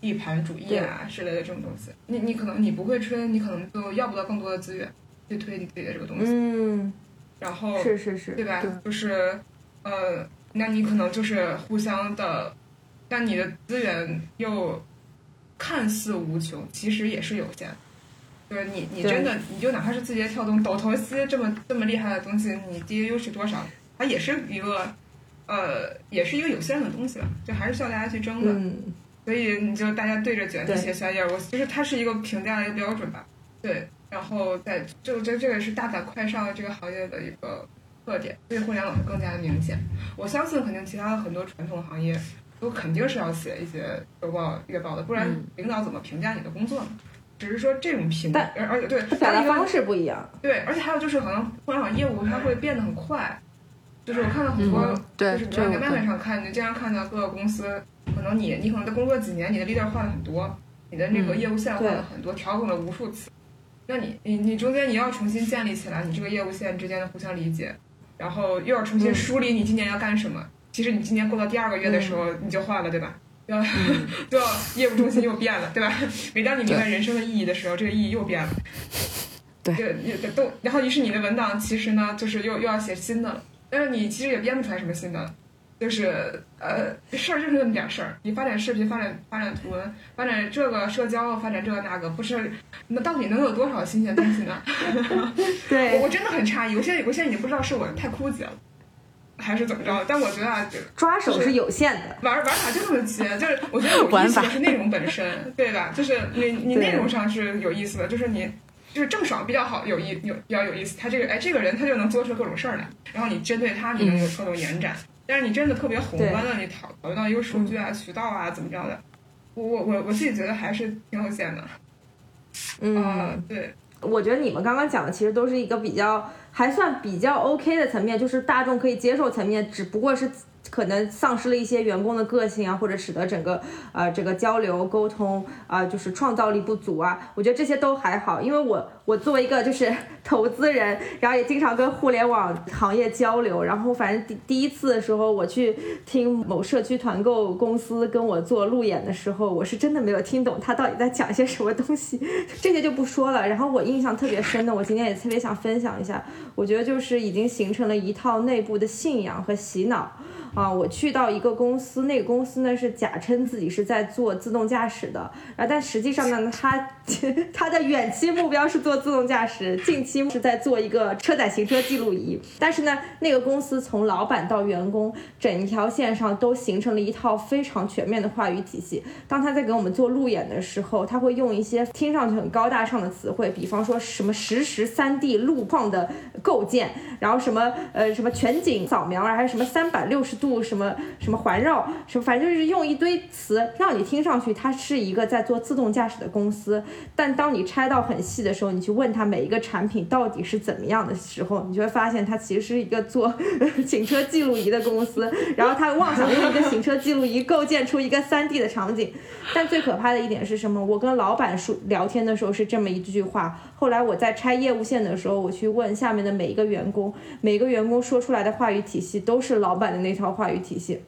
B: 地盘主义啊之类的这种东西。你你可能你不会吹，你可能就要不到更多的资源去推你自己的这个东西。
A: 嗯，
B: 然后
A: 是是是，
B: 对吧？就是呃。那你可能就是互相的，但你的资源又看似无穷，其实也是有限。对你，你真的，你就哪怕是字节跳动、抖投西这么这么厉害的东西，你 DAU 是多少？它也是一个，呃，也是一个有限的东西吧，就还是需要大家去争的。
A: 嗯。
B: 所以你就大家对着卷子写小页，我就是它是一个评价的一个标准吧。对，然后在就这这个是大胆快上的这个行业的一个。特点对互联网是更加的明显。我相信，肯定其他的很多传统行业都肯定是要写一些周报、月报的，不然领导怎么评价你的工作呢？只是说这种评，而而且对
A: 表达方式不一样。
B: 对，而且还有就是，可能互联网业务它会变得很快。就是我看到很多，就是比如在外面上看，你经常看到各个公司，可能你你可能在工作几年，你的 leader 换了很多，你的那个业务线换了很多，调整了无数次。那你你你中间你要重新建立起来，你这个业务线之间的互相理解。然后又要重新梳理你今年要干什么。其实你今年过到第二个月的时候，你就换了，对吧？要就要业务中心又变了，对吧？每当你明白人生的意义的时候，这个意义又变了。
C: 对，
B: 也都然后于是你的文档其实呢，就是又又要写新的了。但是你其实也编不出来什么新的，就是呃事儿就是那么点事儿。你发展视频，发展发展图文，发展这个社交，发展这个那个，不是那到底能有多少新鲜东西呢？
A: 对，
B: 我真的很诧异。我现在我现在已经不知道是我太枯竭了，还是怎么着。但我觉得啊，
A: 抓手是有限的，
B: 玩玩法就那么些。就是我觉得有意思的是内容本身，对吧？就是你你内容上是有意思的，就是你就是郑爽比较好，有意有比较有意思。他这个哎，这个人他就能做出各种事儿来，然后你针对他，你能有各种延展。但是你真的特别宏观的，你讨讨论到一个数据啊、渠道啊怎么着的，我我我我自己觉得还是挺有限的。
A: 嗯，
B: 对，
A: 我觉得你们刚刚讲的其实都是一个比较还算比较 OK 的层面，就是大众可以接受层面，只不过是。可能丧失了一些员工的个性啊，或者使得整个呃这个交流沟通啊，就是创造力不足啊。我觉得这些都还好，因为我我作为一个就是 投资人，然后也经常跟互联网行业交流，然后反正第第一次的时候我去听某社区团购公司跟我做路演的时候，我是真的没有听懂他到底在讲些什么东西，这些就不说了。然后我印象特别深的，我今天也特别想分享一下，我觉得就是已经形成了一套内部的信仰和洗脑。啊，我去到一个公司，那个公司呢是假称自己是在做自动驾驶的，啊但实际上呢，他 他的远期目标是做自动驾驶，近期是在做一个车载行车记录仪。但是呢，那个公司从老板到员工，整一条线上都形成了一套非常全面的话语体系。当他在给我们做路演的时候，他会用一些听上去很高大上的词汇，比方说什么实时三 D 路况的构建，然后什么呃什么全景扫描，还有什么三百六十。度什么什么环绕什么，反正就是用一堆词让你听上去它是一个在做自动驾驶的公司，但当你拆到很细的时候，你去问他每一个产品到底是怎么样的时候，你就会发现它其实是一个做 行车记录仪的公司，然后他妄想用一个行车记录仪构建出一个三 D 的场景。但最可怕的一点是什么？我跟老板说聊天的时候是这么一句话，后来我在拆业务线的时候，我去问下面的每一个员工，每个员工说出来的话语体系都是老板的那套。话语体系，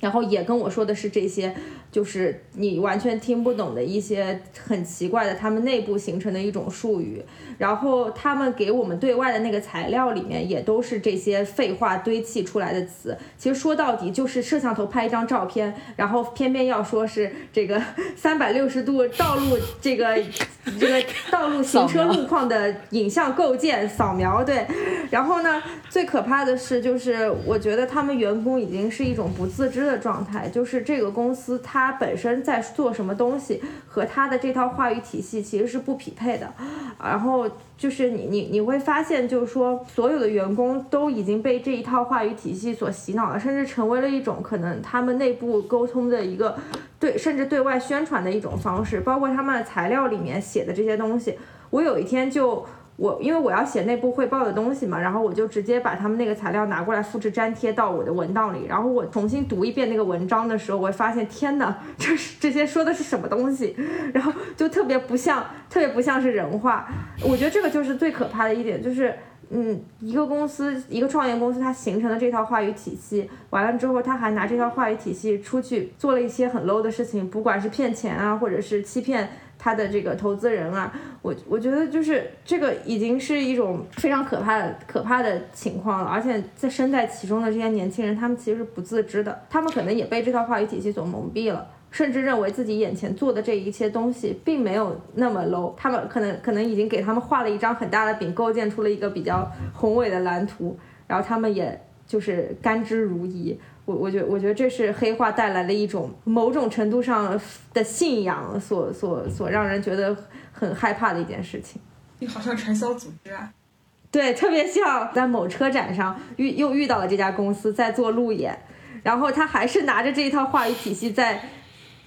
A: 然后也跟我说的是这些，就是你完全听不懂的一些很奇怪的，他们内部形成的一种术语。然后他们给我们对外的那个材料里面也都是这些废话堆砌出来的词。其实说到底就是摄像头拍一张照片，然后偏偏要说是这个三百六十度道路这个 这个道路行车路况的影像构建扫描。对，然后呢，最可怕的是就是我觉得他们员工已经是一种不自知的状态，就是这个公司它本身在做什么东西和它的这套话语体系其实是不匹配的，然后。就是你你你会发现，就是说所有的员工都已经被这一套话语体系所洗脑了，甚至成为了一种可能他们内部沟通的一个对，甚至对外宣传的一种方式。包括他们的材料里面写的这些东西，我有一天就我因为我要写内部汇报的东西嘛，然后我就直接把他们那个材料拿过来复制粘贴到我的文档里，然后我重新读一遍那个文章的时候，我会发现天哪，这是这些说的是什么东西，然后就特别不像，特别不像是人话。我觉得这个就是最可怕的一点，就是。嗯，一个公司，一个创业公司，它形成了这套话语体系，完了之后，他还拿这套话语体系出去做了一些很 low 的事情，不管是骗钱啊，或者是欺骗他的这个投资人啊，我我觉得就是这个已经是一种非常可怕的可怕的情况了，而且在身在其中的这些年轻人，他们其实是不自知的，他们可能也被这套话语体系所蒙蔽了。甚至认为自己眼前做的这一切东西并没有那么 low，他们可能可能已经给他们画了一张很大的饼，构建出了一个比较宏伟的蓝图，然后他们也就是甘之如饴。我我觉得我觉得这是黑化带来了一种某种程度上的信仰，所所所让人觉得很害怕的一件事情。
B: 你好像传销组织啊？
A: 对，特别像在某车展上遇又遇到了这家公司在做路演，然后他还是拿着这一套话语体系在。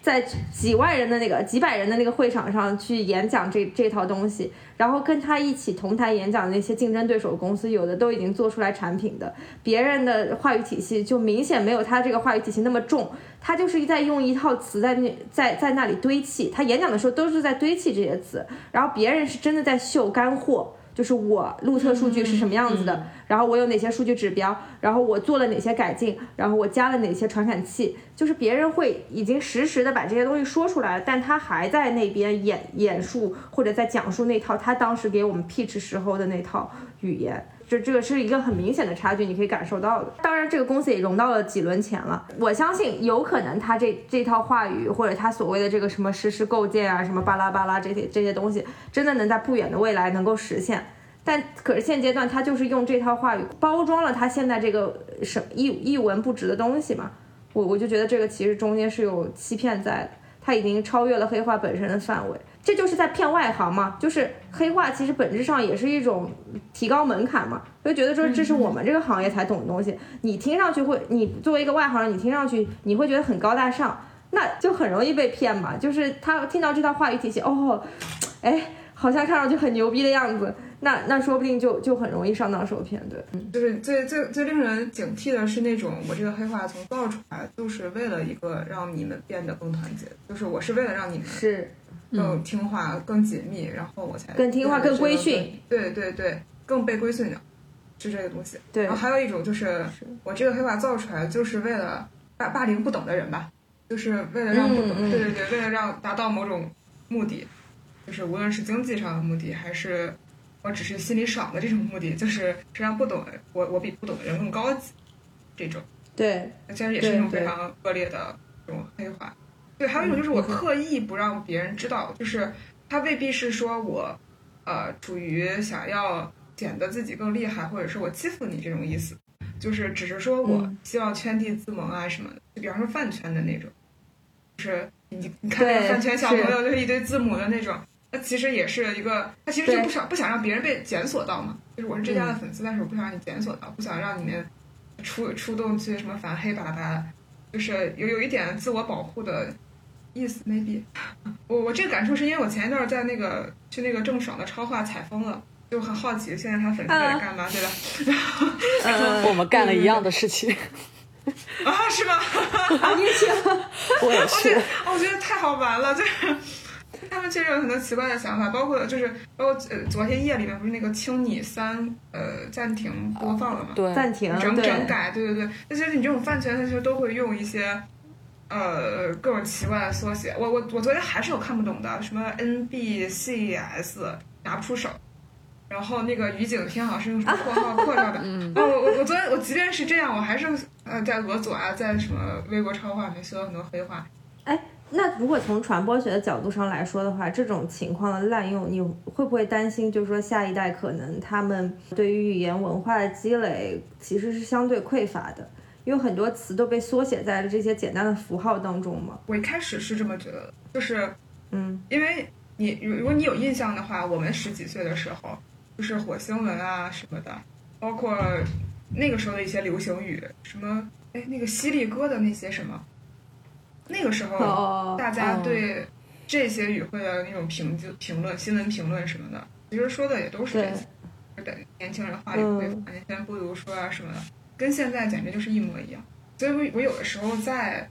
A: 在几万人的那个几百人的那个会场上去演讲这这套东西，然后跟他一起同台演讲的那些竞争对手公司，有的都已经做出来产品的，别人的话语体系就明显没有他这个话语体系那么重，他就是在用一套词在那在在那里堆砌，他演讲的时候都是在堆砌这些词，然后别人是真的在秀干货。就是我路测数据是什么样子的，然后我有哪些数据指标，然后我做了哪些改进，然后我加了哪些传感器，就是别人会已经实时的把这些东西说出来了，但他还在那边演演述或者在讲述那套他当时给我们 pitch 时候的那套语言。这这个是一个很明显的差距，你可以感受到的。当然，这个公司也融到了几轮钱了。我相信有可能他这这套话语，或者他所谓的这个什么实时构建啊，什么巴拉巴拉这些这些东西，真的能在不远的未来能够实现。但可是现阶段他就是用这套话语包装了他现在这个什一一文不值的东西嘛。我我就觉得这个其实中间是有欺骗在的，他已经超越了黑化本身的范围。这就是在骗外行嘛，就是黑化，其实本质上也是一种提高门槛嘛，就觉得说这是我们这个行业才懂的东西，你听上去会，你作为一个外行人，你听上去你会觉得很高大上，那就很容易被骗嘛。就是他听到这套话语体系，哦，哎，好像看上去很牛逼的样子，那那说不定就就很容易上当受骗，对。
B: 就是最最最令人警惕的是那种，我这个黑话从爆出来就是为了一个让你们变得更团结，就是我是为了让你们
A: 是。
B: 更听话、更紧密，然后我才
A: 更听话、更规训。
B: 对对对，更被规训的，是这个东西。
A: 对。
B: 然后还有一种就是，我这个黑话造出来就是为了霸霸凌不懂的人吧，就是为了让不懂，对对对，为了让达到某种目的，就是无论是经济上的目的，还是我只是心里爽的这种目的，就是让不懂我我比不懂的人更高级，这种。
A: 对。
B: 其实也是一种非常恶劣的这种黑话。对，还有一种就是我刻意不让别人知道，就是他未必是说我，呃，处于想要显得自己更厉害，或者是我欺负你这种意思，就是只是说我希望圈地自萌啊什么的，就比方说饭圈的那种，就是你你看那个饭圈小朋友就是一堆字母的那种，那其实也是一个，他其实就不想不想让别人被检索到嘛，就是我是这家的粉丝，但是我不想让你检索到，不想让你们出出动去什么反黑巴拉巴。拉，就是有有一点自我保护的。意思 maybe，我我这个感受是因为我前一段在那个去那个郑爽的超话采风了，就很好奇现在他粉丝在干嘛，对吧？
C: 然后、嗯，我们干了一样的事情。
B: 啊，是吗？
A: 你也去？
C: 我也是。
B: 我觉得太好玩了，就是 他们确实有很多奇怪的想法，包括就是包括呃昨天夜里面不是那个青你三呃暂停播放了吗？
C: 对，
A: 暂停
B: 整整改，对对对。那其实你这种饭圈，他其实都会用一些。呃，各种奇怪的缩写，我我我昨天还是有看不懂的，什么 N B C S 拿不出手，然后那个于景天好像是用什么 括号括上的，嗯，我我我昨天我即便是这样，我还是呃在俄左啊，在什么微博超话里面学了很多黑话。
A: 哎，那如果从传播学的角度上来说的话，这种情况的滥用，你会不会担心，就是说下一代可能他们对于语言文化的积累其实是相对匮乏的？因为很多词都被缩写在了这些简单的符号当中嘛。
B: 我一开始是这么觉得的，就是，
A: 嗯，
B: 因为你如果你有印象的话，我们十几岁的时候，就是火星文啊什么的，包括那个时候的一些流行语，什么哎那个犀利哥的那些什么，那个时候大家对这些语汇的那种评评论、新闻评论什么的，其实说的也都是这
A: 对
B: 些。对年轻人话里不对话，年轻人不读书啊什么的，跟现在简直就是一模一样。所以我我有的时候在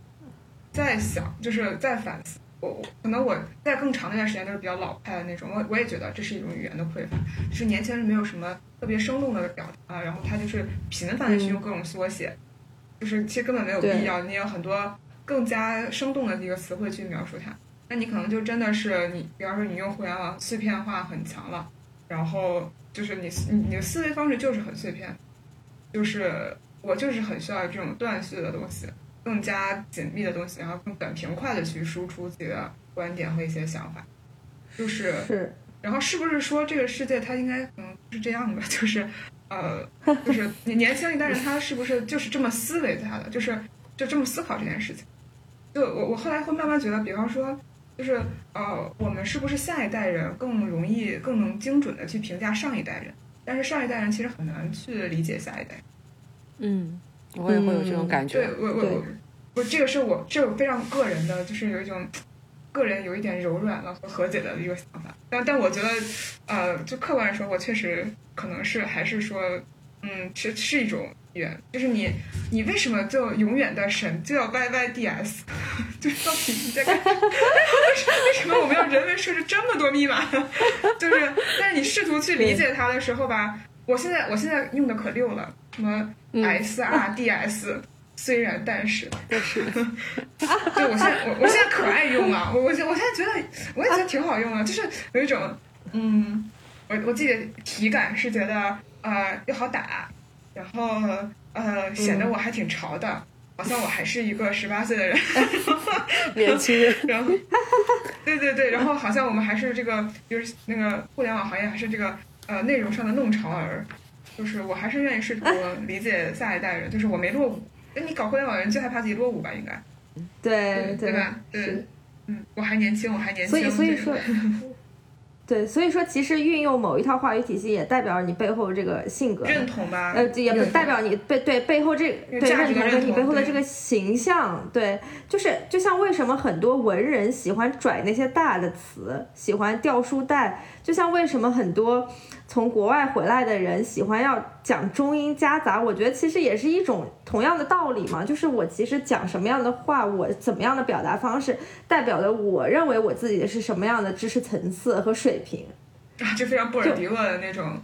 B: 在想，就是在反思，我我可能我在更长的一段时间都是比较老派的那种，我我也觉得这是一种语言的匮乏，就是年轻人没有什么特别生动的表达，然后他就是频繁的去用各种缩写，就是其实根本没有必要，你有很多更加生动的一个词汇去描述它。那你可能就真的是你，比方说你用互联网碎片化很强了，然后就是你你你的思维方式就是很碎片，就是我就是很需要这种断续的东西，更加紧密的东西，然后更短平快的去输出自己的观点和一些想法，就是
A: 是
B: 然后是不是说这个世界它应该可能是这样的，就是呃，就是你年轻一代人他是不是就是这么思维他的，就是就这么思考这件事情？就我我后来会慢慢觉得，比方说。就是呃，我们是不是下一代人更容易、更能精准的去评价上一代人？但是上一代人其实很难去理解下一代。
C: 嗯，我也会有这种感觉。
B: 对我我我我这个是我这个非常个人的，就是有一种个人有一点柔软了和和解的一个想法。但但我觉得呃，就客观来说，我确实可能是还是说，嗯，是是一种。远就是你，你为什么就永远的神就要 Y Y D S？就是到底你在干？为什么为什么我们要人为设置这么多密码？就是，但是你试图去理解它的时候吧，我现在我现在用的可溜了，什么 S R D S，虽然但是，
C: 但是，
B: 对我现在我我现在可爱用了，我我我现在觉得我也觉得挺好用的，就是有一种嗯，我我自己的体感是觉得呃又好打。然后呃，显得我还挺潮的，好像我还是一个十八岁的人，
C: 年轻人。
B: 然后，对对对，然后好像我们还是这个，就是那个互联网行业还是这个呃内容上的弄潮儿，就是我还是愿意试图 理解下一代人，就是我没落伍。那你搞互联网人最害怕自己落伍吧？应该，
A: 对
B: 对吧？对，嗯，我还年轻，我还年轻，
A: 所以所以说。对，所以说其实运用某一套话语体系，也代表你背后这个性格
B: 认同吧？
A: 呃，也不代表你背对背后这对认同跟你背后的这个形象。对，就是就像为什么很多文人喜欢拽那些大的词，喜欢掉书袋，就像为什么很多。从国外回来的人喜欢要讲中英夹杂，我觉得其实也是一种同样的道理嘛。就是我其实讲什么样的话，我怎么样的表达方式，代表的我认为我自己的是什么样的知识层次和水平
B: 啊，就非常布尔迪厄的那种，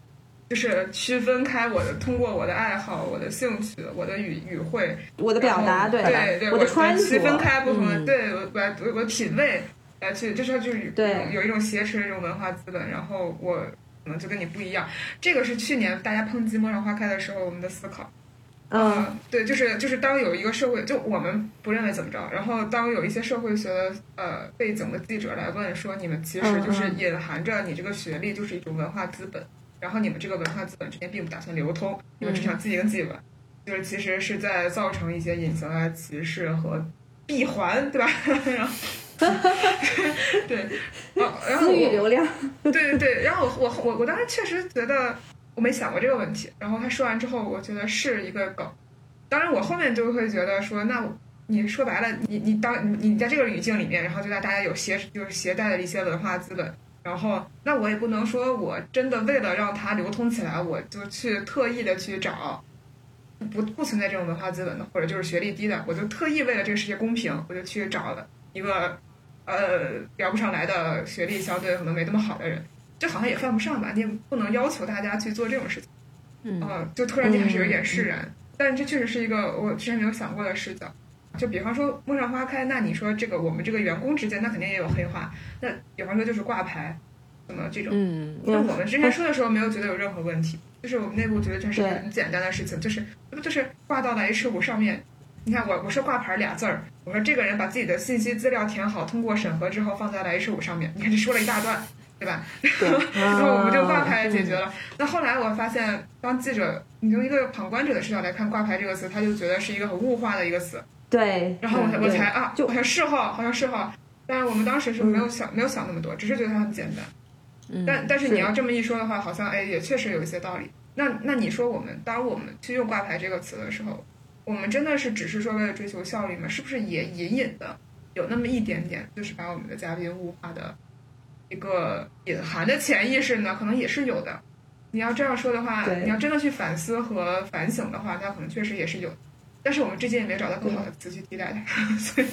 B: 就是区分开我的，通过我的爱好、我的兴趣、我的语语汇、
A: 我的表达，
B: 对
A: 对
B: 对，
A: 我的穿着，
B: 区分开不同的，对我我我的品味来去，就是就是
A: 对
B: 有一种挟持的一种文化资本，然后我。可能就跟你不一样，这个是去年大家抨击《陌上花开》的时候我们的思考。
A: 嗯，
B: 对，就是就是当有一个社会，就我们不认为怎么着，然后当有一些社会学的呃背景的记者来问说，你们其实就是隐含着你这个学历就是一种文化资本，然后你们这个文化资本之间并不打算流通，你们只想自己跟自己玩，就是其实是在造成一些隐形的歧视和闭环，对吧？然后。对，然后
A: 私域流量，
B: 对对对，然后我我我我当时确实觉得我没想过这个问题，然后他说完之后，我觉得是一个梗。当然，我后面就会觉得说，那你说白了，你你当你你在这个语境里面，然后就在大家有携就是携带的一些文化资本，然后那我也不能说我真的为了让它流通起来，我就去特意的去找不不存在这种文化资本的，或者就是学历低的，我就特意为了这个世界公平，我就去找了一个。呃，聊不上来的学历相对可能没那么好的人，这好像也犯不上吧？你也不能要求大家去做这种事情。嗯，就突然间还是有一点释然，但这确实是一个我之前没有想过的视角。就比方说《陌上花开》，那你说这个我们这个员工之间，那肯定也有黑话。那比方说就是挂牌，什么这种，
C: 嗯，
B: 那我们之前说的时候没有觉得有任何问题，就是我们内部觉得这是很简单的事情，就是不就是挂到了 H 五上面。你看我我说挂牌俩字儿，我说这个人把自己的信息资料填好，通过审核之后放在了 H 五上面。你看这说了一大段，对吧？然后我们就挂牌解决了。那后来我发现，当记者你从一个旁观者的视角来看“挂牌”这个词，他就觉得是一个很物化的一个词。
A: 对。
B: 然后我才我才啊，就好像是哈，好像是哈。但是我们当时是没有想没有想那么多，只是觉得它很简单。但但是你要这么一说的话，好像哎也确实有一些道理。那那你说我们当我们去用“挂牌”这个词的时候？我们真的是只是说为了追求效率吗？是不是也隐隐的有那么一点点，就是把我们的嘉宾物化的一个隐含的潜意识呢，可能也是有的。你要这样说的话，你要真的去反思和反省的话，那可能确实也是有。但是我们至今也没找到更好的词去替代它，所以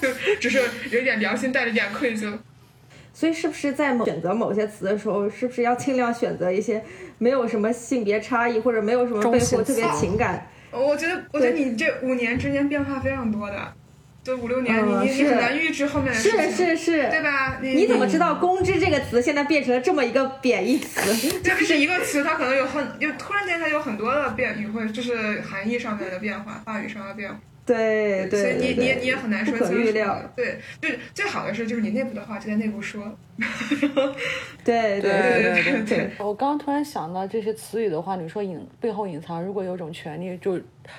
B: 就只是有一点良心带着点愧疚。
A: 所以是不是在某选择某些词的时候，是不是要尽量选择一些没有什么性别差异或者没有什么背后特别情感？
B: 我觉得，我觉得你这五年之间变化非常多的，对五六年，
A: 嗯
B: 你你你很难预知后面的事情，
A: 是是是，
B: 对吧？你
A: 你怎么知道“公知”这个词现在变成了这么一个贬义词？
B: 就是一个词，它可能有很，就突然间它有很多的变语汇，就是含义上面的变化，话语上的变化。
A: 对对，
B: 所以你你也你也很难说
A: 不可预料。
B: 对，就是最好的是，就是你内部的话就在内部说。
A: 对对对对对。
C: 我刚刚突然想到这些词语的话，你说隐背后隐藏，如果有种权利，就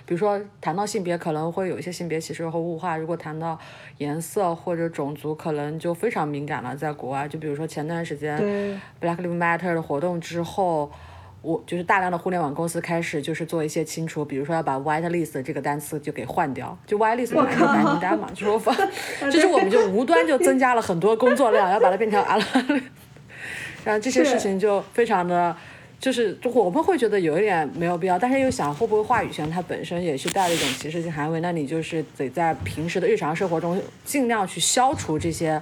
C: 比如说谈到性别，可能会有一些性别歧视和物化；如果谈到颜色或者种族，可能就非常敏感了。在国外，就比如说前段时间 Black Lives Matter 的活动之后。我就是大量的互联网公司开始就是做一些清除，比如说要把 white list 这个单词就给换掉，就 white list 本来是白名单嘛，就是我 就是我们就无端就增加了很多工作量，要把它变成 a l 然后这些事情就非常的，就是我们会觉得有一点没有必要，但是又想会不会话语权它本身也是带了一种歧视性含义，那你就是得在平时的日常生活中尽量去消除这些。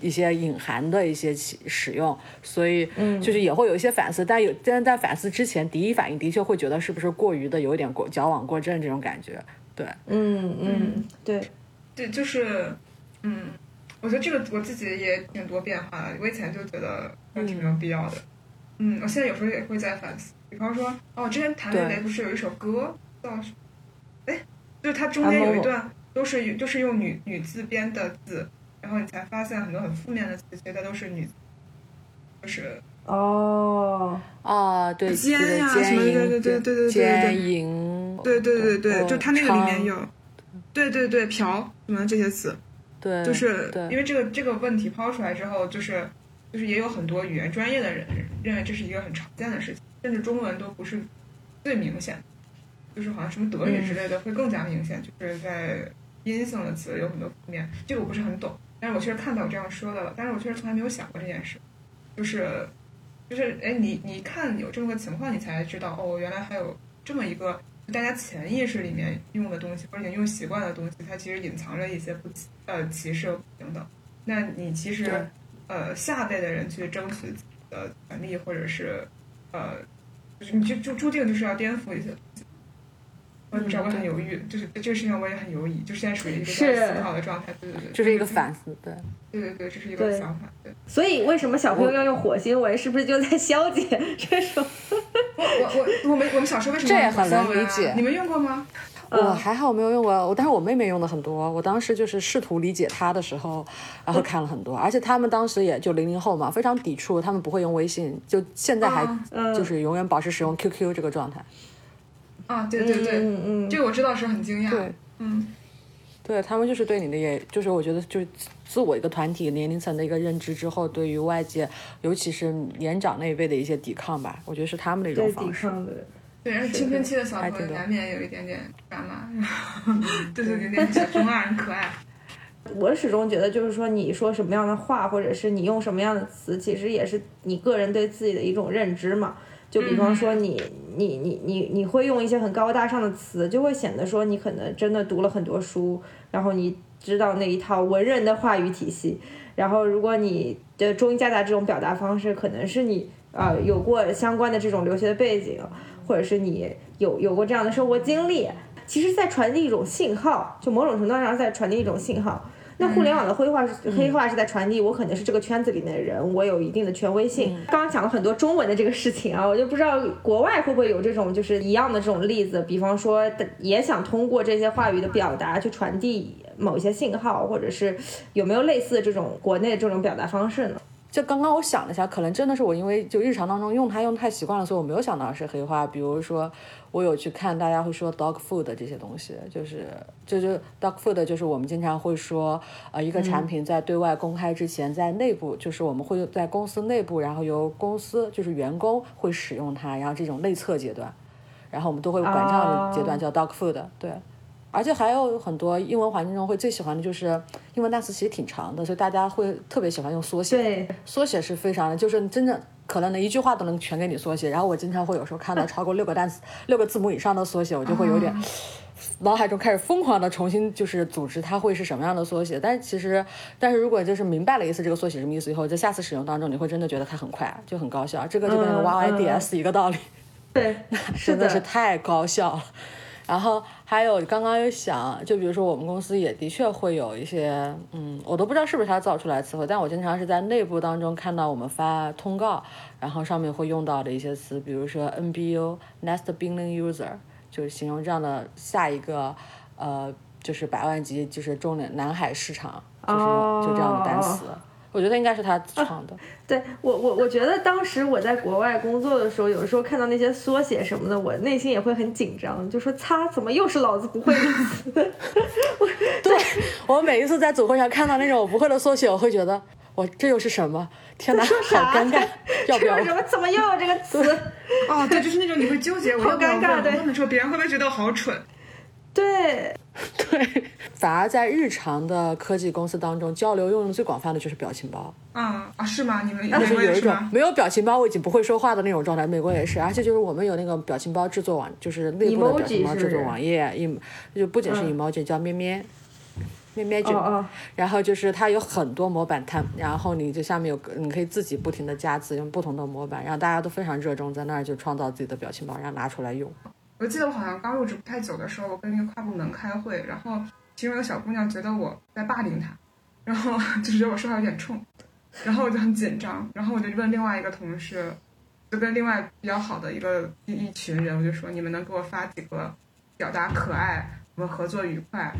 C: 一些隐含的一些使用，所以就是也会有一些反思，但有但是在反思之前，第一反应的确会觉得是不是过于的有一点过矫枉过正这种感觉，对，
A: 嗯嗯对。
B: 对，就是嗯，我觉得这个我自己也挺多变化的，我以前就觉得挺没有必要的，嗯，我现在有时候也会在反思，比方说哦，之前谭维维不是有一首歌叫，哎，就是它中间有一段都是都是用女女字边的字。然后你才发现很多很负面的词，其实它都是女，就是
A: 哦
C: 啊，对，
B: 奸呀什么，对对对对对对，
C: 奸淫，
B: 对对对对，就它那个里面有，对对对，嫖什么这些词，
C: 对，
B: 就是因为这个这个问题抛出来之后，就是就是也有很多语言专业的人认为这是一个很常见的事情，甚至中文都不是最明显，就是好像什么德语之类的会更加明显，就是在阴性的词有很多负面，这个我不是很懂。但是我确实看到有这样说的了，但是我确实从来没有想过这件事，就是，就是，哎，你你看有这么个情况，你才知道哦，原来还有这么一个大家潜意识里面用的东西，或者用习惯的东西，它其实隐藏着一些不呃歧视等等。那你其实呃下辈的人去争取自己的权利，或者是呃，就是你就就注定就是要颠覆一些。我不知道，我很犹豫，就是这个事情我也很犹豫，就现在属于一个思考的状态，对对对，
C: 就是一个反思，对，
B: 对对对，这是一个想法，对。
A: 所以为什么小朋友要用火星文？是不是就在消解 这种？
B: 我我我我们我们小时候为什么
C: 这也很能理解？
B: 你们用过吗？
C: 我还好没有用过，但是我妹妹用的很多。我当时就是试图理解她的时候，然后看了很多，而且他们当时也就零零后嘛，非常抵触，他们不会用微信，就现在还就是永远保持使用 QQ 这个状态。
B: 啊，对对对，
A: 嗯嗯，
B: 这个我知道是很惊讶，
C: 对，
B: 嗯，
C: 对他们就是对你的，也就是我觉得就是自我一个团体年龄层的一个认知之后，对于外界，尤其是年长那一辈的一些抵抗吧，我觉得是他们的一种方式。
B: 对，而且青春期的小朋友难免有一点点抓马，对对对，那小中二很可爱。
A: 我始终觉得，就是说你说什么样的话，或者是你用什么样的词，其实也是你个人对自己的一种认知嘛。就比方说你你你你你会用一些很高大上的词，就会显得说你可能真的读了很多书，然后你知道那一套文人的话语体系。然后如果你的中英夹杂这种表达方式，可能是你呃有过相关的这种留学的背景，或者是你有有过这样的生活经历，其实在传递一种信号，就某种程度上在传递一种信号。那互联网的黑化是黑化是在传递，我可能是这个圈子里面的人，我有一定的权威性。刚刚讲了很多中文的这个事情啊，我就不知道国外会不会有这种就是一样的这种例子，比方说也想通过这些话语的表达去传递某些信号，或者是有没有类似的这种国内这种表达方式呢？
C: 就刚刚我想了一下，可能真的是我因为就日常当中用它用太习惯了，所以我没有想到是黑化。比如说，我有去看大家会说 dog food 这些东西，就是就是 dog food，就是我们经常会说，呃，一个产品在对外公开之前，在内部就是我们会在公司内部，然后由公司就是员工会使用它，然后这种内测阶段，然后我们都会管这样的阶段叫 dog food，对。而且还有很多英文环境中会最喜欢的就是英文单词其实挺长的，所以大家会特别喜欢用缩写。
A: 对，
C: 缩写是非常的，就是真正可能连一句话都能全给你缩写。然后我经常会有时候看到 超过六个单词、六个字母以上的缩写，我就会有点。脑海中开始疯狂的重新就是组织它会是什么样的缩写，但是其实，但是如果就是明白了一次这个缩写什么意思以后，在下次使用当中，你会真的觉得它很快，就很高效。这个就跟那个 YYDS 一个道理，
A: 对，
C: 真的是太高效了。然后还有刚刚又想，就比如说我们公司也的确会有一些，嗯，我都不知道是不是他造出来词汇，但我经常是在内部当中看到我们发通告，然后上面会用到的一些词，比如说 NBU Next Billion User。就是形容这样的下一个，呃，就是百万级，就是重点南海市场，就是就这样的单词，我觉得应该是他自创的。
A: 对我，我我觉得当时我在国外工作的时候，有时候看到那些缩写什么的，我内心也会很紧张，就说擦，怎么又是老子不会的词？
C: 对我每一次在组会上看到那种我不会的缩写，我会觉得我这又是什么？天哪，好尴尬！要不要？
A: 什么？怎么又有这个词？
B: 哦，对，就是那种你会纠结，我要不要问？问了之后，别人会不会觉得我好蠢？
A: 对，
C: 对。反而在日常的科技公司当中，交流用的最广泛的就是表情包。
B: 嗯啊，是吗？你们
C: 就是有一种没有表情包我已经不会说话的那种状态。美国也是，而且就是我们有那个表情包制作网，就是内部的表情包制作网页，一就不仅是 emoji，叫咩咩。咩咩卷，然后就是它有很多模板，它然后你就下面有个，你可以自己不停的加字，用不同的模板，然后大家都非常热衷在那儿就创造自己的表情包，然后拿出来用。
B: 我记得我好像刚入职不太久的时候，我跟那个跨部门开会，然后其中一个小姑娘觉得我在霸凌她，然后 就觉得我说话有点冲，然后我就很紧张，然后我就问另外一个同事，就跟另外比较好的一个一一群人，我就说你们能给我发几个表达可爱，我们合作愉快。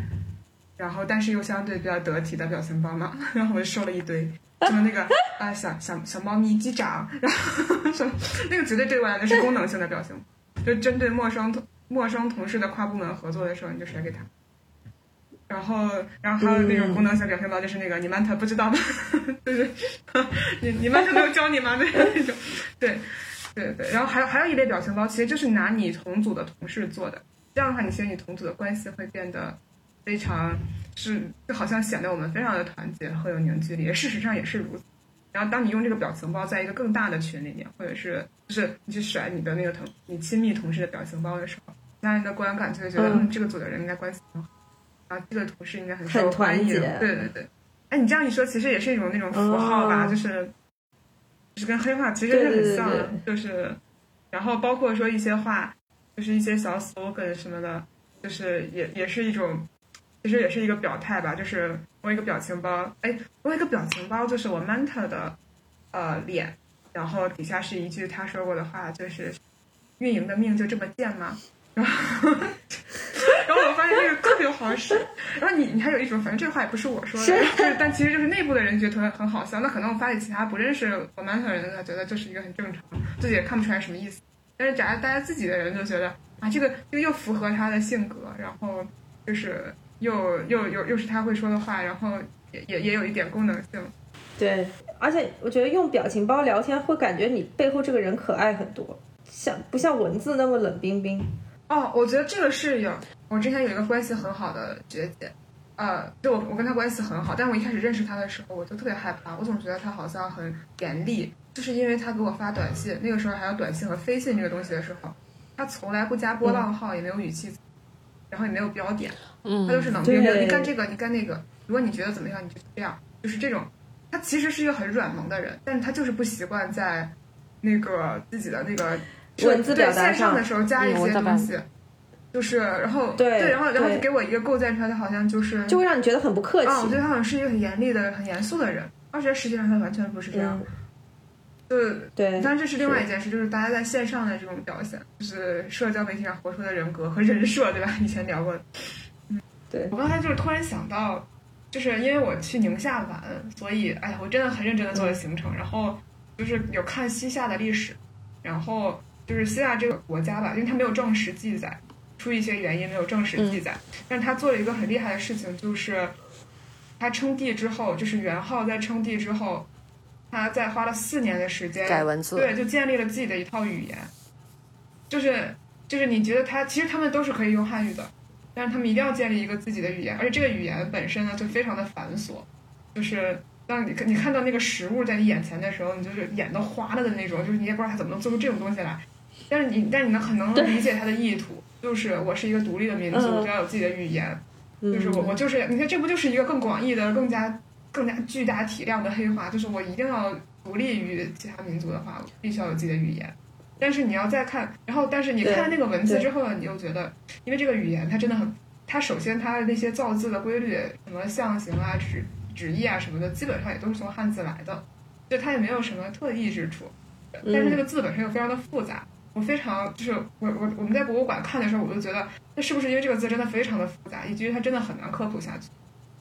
B: 然后，但是又相对比较得体的表情包嘛，然后我就收了一堆，什么那个啊小小小猫咪击掌，然后什么那个绝对对我来说是功能性的表情，就针对陌生同陌生同事的跨部门合作的时候，你就甩给他。然后，然后还有那种功能性表情包，就是那个你曼特不知道吗？就是你你曼特没有教你吗？对那种，对对对。然后还有还有一类表情包，其实就是拿你同组的同事做的，这样的话，你其实你同组的关系会变得。非常是就好像显得我们非常的团结和有凝聚力，事实上也是如此。然后当你用这个表情包在一个更大的群里面，或者是就是你去甩你的那个同你亲密同事的表情包的时候，其他人的观感就会觉得嗯这个组的人应该关系很好，然后这个同事应该很受欢迎。对对对，哎，你这样一说，其实也是一种那种符号吧，就是就是跟黑话其实是很像的，就是然后包括说一些话，就是一些小 slogan 什么的，就是也也是一种。其实也是一个表态吧，就是我一个表情包，哎，我一个表情包就是我 Manta 的，呃脸，然后底下是一句他说过的话，就是运营的命就这么贱吗？然后，然后我发现这个特别好使。然后你你还有一种，反正这个话也不是我说的，就是但其实就是内部的人觉得很很好笑。那可能我发给其他不认识我 Manta 的人，他觉得这是一个很正常，自己也看不出来什么意思。但是假如大家自己的人就觉得啊，这个又又符合他的性格，然后就是。又又又又是他会说的话，然后也也也有一点功能性。
A: 对，而且我觉得用表情包聊天会感觉你背后这个人可爱很多，像不像文字那么冷冰冰。
B: 哦，我觉得这个是有。我之前有一个关系很好的学姐，呃，就我我跟她关系很好，但我一开始认识她的时候，我就特别害怕，我总觉得她好像很严厉，就是因为她给我发短信，那个时候还有短信和飞信这个东西的时候，她从来不加波浪号，也没有语气。然后也没有标点，他都是冷冰冰。你干这个，你干那个。如果你觉得怎么样，你就这样，就是这种。他其实是一个很软萌的人，但是他就是不习惯在那个自己的那个
A: 文字表达
B: 上的时候加一些东西。就是然后对，然后然后就给我一个构建出来，他好像就是
A: 就会让你觉得很不客气。
B: 啊，我觉得他好像是一个很严厉的、很严肃的人，而且实际上他完全不是这样。对
A: 对，
B: 但这是另外一件事，就是大家在线上的这种表现，就是社交媒体上活出的人格和人设，对吧？以前聊过。
A: 嗯，对。
B: 我刚才就是突然想到，就是因为我去宁夏玩，所以哎呀，我真的很认真的做了行程，然后就是有看西夏的历史，然后就是西夏这个国家吧，因为它没有正史记载，出于一些原因没有正史记载，但是他做了一个很厉害的事情，就是他称帝之后，就是元昊在称帝之后。他在花了四年的时间
C: 改文字，
B: 对，就建立了自己的一套语言，就是就是你觉得他其实他们都是可以用汉语的，但是他们一定要建立一个自己的语言，而且这个语言本身呢就非常的繁琐，就是当你你看到那个实物在你眼前的时候，你就是眼都花了的那种，就是你也不知道他怎么能做出这种东西来。但是你，但你能很能理解他的意图，就是我是一个独立的民族，
A: 嗯
B: 我就要有自己的语言，就是我
A: 嗯
B: 我就是你看这不就是一个更广义的、更加更加巨大体量的黑化，就是我一定要独立于其他民族的话，我必须要有自己的语言。但是你要再看，然后但是你
A: 对
B: 看那个文字之后呢，你又觉得，因为这个语言它真的很，它首先它的那些造字的规律，什么象形啊、指指意啊什么的，基本上也都是从汉字来的，就它也没有什么特异之处。但是那个字本身又非常的复杂，我非常就是我我我们在博物馆看的时候，我就觉得，那是不是因为这个字真的非常的复杂，以至于它真的很难科普下去，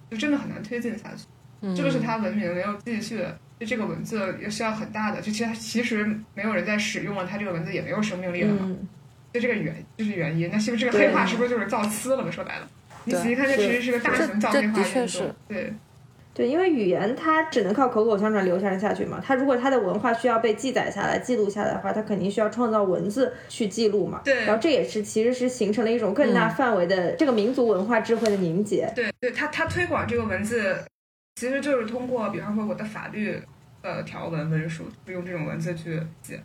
B: 就真的很难推进下去。
C: 嗯
B: 这个是它文明没有继续的，就这个文字也需要很大的，就其实它其实没有人在使用了，它这个文字也没有生命力了嘛。
A: 嗯，
B: 就这个原就是原因，那是不是这个黑化是不是就是造次了嘛？说白了，你仔细看，这其实是个大型造黑化运动。对，
A: 对，因为语言它只能靠口口相传流传下去嘛。它如果它的文化需要被记载下来、记录下来的话，它肯定需要创造文字去记录嘛。
B: 对
A: 然后这也是其实是形成了一种更大范围的这个民族文化智慧的凝结。
B: 对对，它它推广这个文字，其实就是通过，比方说我的法律呃条文文书，用这种文字去写，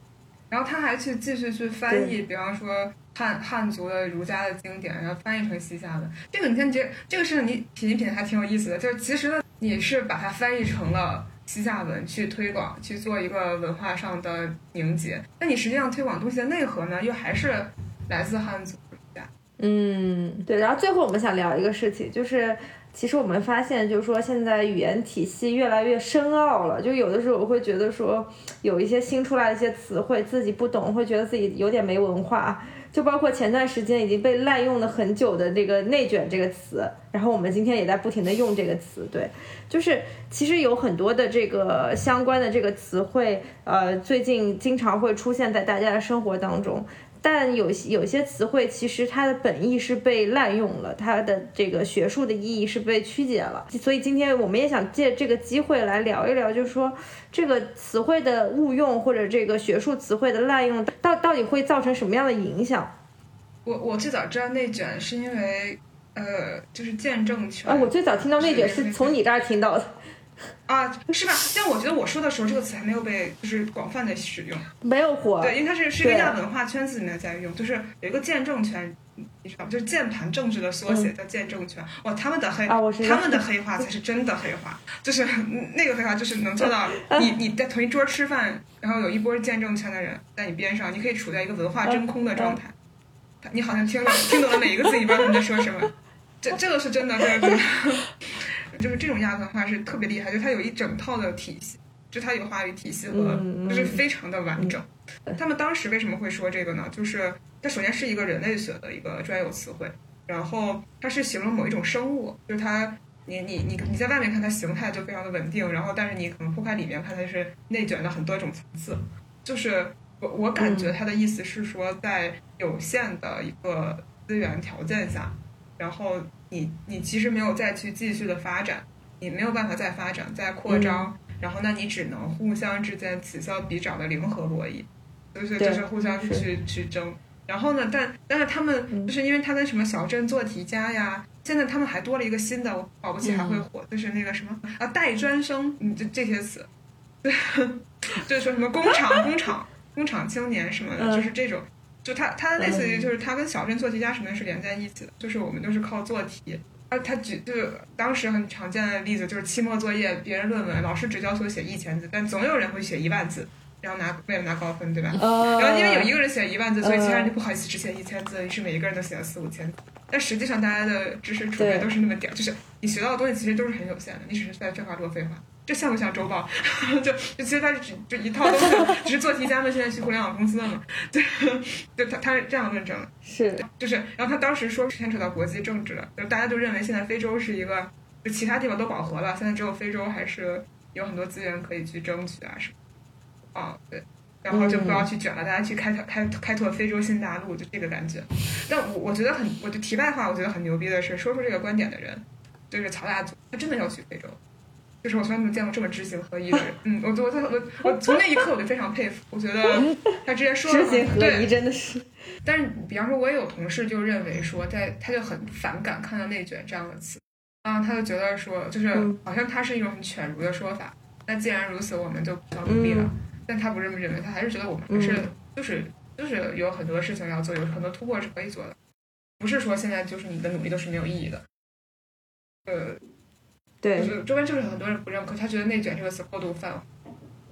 B: 然后他还去继续去翻译，比方说汉汉族的儒家的经典，然后翻译成西夏文。这个你看，这这个事情你品一品还挺有意思的，就是其实呢，你是把它翻译成了。西夏文去推广，去做一个文化上的凝结，那你实际上推广东西的内核呢，又还是来自汉族。
A: 嗯，对。然后最后我们想聊一个事情，就是其实我们发现，就是说现在语言体系越来越深奥了。就有的时候我会觉得说，有一些新出来的一些词汇自己不懂，会觉得自己有点没文化。就包括前段时间已经被滥用了很久的这个“内卷”这个词，然后我们今天也在不停的用这个词。对，就是其实有很多的这个相关的这个词汇，呃，最近经常会出现在大家的生活当中。但有些有些词汇其实它的本意是被滥用了，它的这个学术的意义是被曲解了。所以今天我们也想借这个机会来聊一聊，就是说这个词汇的误用或者这个学术词汇的滥用，到到底会造成什么样的影响？
B: 我我最早知道内卷是因为，呃，就是见证权。
A: 啊，我最早听到内卷是从你这儿听到的，
B: 啊，是吧？但我觉得我说的时候，这个词还没有被就是广泛的使用。
A: 没有火。
B: 对，因为它是是一个亚文化圈子里面在用，就是有一个见证权，你知道吗？就是键盘政治的缩写叫见证权。哇，他们的黑，他们的黑化才是真的黑化，就是嗯那个黑化，就是能做到
A: 嗯
B: 你你在同一桌吃饭，然后有一波见证权的人在你边上，你可以处在一个文化真空的状态。他你好像听了听懂了每一个字，你不知道他们在说什么。这这个是真的，这个真的，就是这种亚文化是特别厉害，就它有一整套的体系，就它有话语体系和就是非常的完整。他们当时为什么会说这个呢？就是它首先是一个人类学的一个专有词汇，然后它是形容某一种生物，就是它。你你你你在外面看它形态就非常的稳定，然后但是你可能剖开里面看它是内卷的很多种层次，就是我我感觉他的意思是说，在有限的一个资源条件下，然后你你其实没有再去继续的发展，你没有办法再发展、再扩张，然后那你只能互相之间此消彼长的零和博弈，就是就是互相
A: 是。
B: 去去争。然后呢，但但是他们就是因为他跟什么小镇做题家呀，现在他们还多了一个新的，我保不齐还会火，就是那个什么啊代专生，嗯，这这些词，对，就是说什么工厂工厂工厂青年什么的，
A: 嗯
B: 就是这种。就他，他类似于就是他跟小镇做题家什么的是连在一起的，就是我们都是靠做题。他他举就是当时很常见的例子就是期末作业，别人论文老师只要求写一千字，但总有人会写一万字，然后拿为了拿高分，对吧？
A: 呃，
B: 然后因为有一个人写一万字，所以其他人就不好意思只写一千字，于是每一个人都写了四五千字。但实际上大家的知识储备都是那么点儿，就是你学到的东西其实都是很有限的，你只是在废话多废话。这像不像周报？就就其实他是只就一套东西，只是做题家们现在去互联网公司了嘛？对，对他他是这样论证的。
A: 是
B: 就是，然后他当时说牵扯到国际政治了，就是大家就认为现在非洲是一个，就其他地方都饱和了，现在只有非洲还是有很多资源可以去争取啊什么。啊，对，然后就不要去卷了，大家去开拓开开拓非洲新大陆，就这个感觉。但我我觉得很，我就题外话，我觉得很牛逼的是，说出这个观点的人，就是曹大祖，他真的要去非洲。就是我从来没有见过这么知行合一的人，嗯，我我我我我从那一刻我就非常佩服，我觉得他之前说了嘛，
A: 知行合
B: 对
A: 一，真的是
B: 但是比方说，我也有同事就认为说，在他就很反感看到内卷这样的词，啊，他就觉得说，就是好像它是一种很犬儒的说法。那既然如此，我们就不要努力了。但他不这么认为，他还是觉得我们还是就是就是有很多事情要做，有很多突破是可以做的，不是说现在就是你的努力都是没有意义的。呃，
A: 对，
B: 就是周边就是很多人不认可，他觉得内卷这个词过度泛化，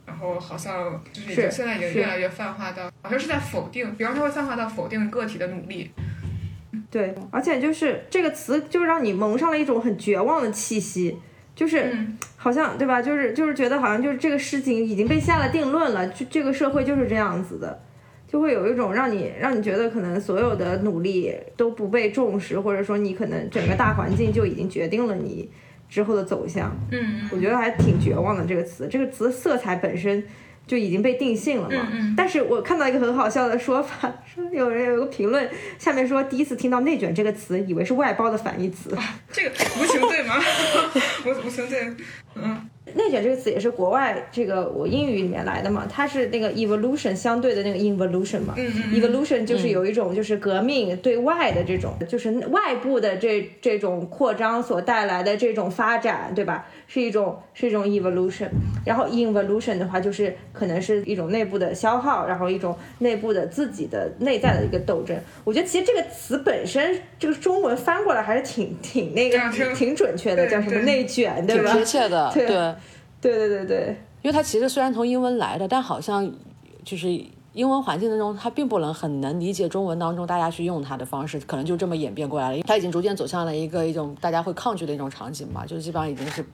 B: 然后好像就是已经现在已经越来越泛化到，好像是在否定，比方说会泛化到否定个体的努力。
A: 对，而且就是这个词就让你蒙上了一种很绝望的气息，就是好像对吧？就是就是觉得好像就是这个事情已经被下了定论了，就这个社会就是这样子的，就会有一种让你让你觉得可能所有的努力都不被重视，或者说你可能整个大环境就已经决定了你之后的走向。
B: 嗯，
A: 我觉得还挺绝望的这个词，这个词色彩本身。就已经被定性了嘛？
B: 嗯
A: 但是我看到一个很好笑的说法，说有人有个评论，下面说第一次听到“内卷”这个词，以为是外包的反义词。
B: 这个无情对吗？无无情对，嗯。
A: 内卷这个词也是国外这个我英语里面来的嘛，它是那个 evolution 相对的那个 involution 嘛。
B: 嗯嗯。
A: evolution 就是有一种就是革命对外的这种，就是外部的这这种扩张所带来的这种发展，对吧？是一种是一种 evolution。然后 involution 的话，就是可能是一种内部的消耗，然后一种内部的自己的内在的一个斗争。我觉得其实这个词本身，这个中文翻过来还是挺挺那个挺准确的，叫什么内卷，对吧？
C: 挺贴切的，对。
A: 对 对对对，
C: 因为它其实虽然从英文来的，但好像就是英文环境当中，它并不能很能理解中文当中大家去用它的方式，可能就这么演变过来了。它已经逐渐走向了一个一种大家会抗拒的一种场景嘛，就是基本上已经是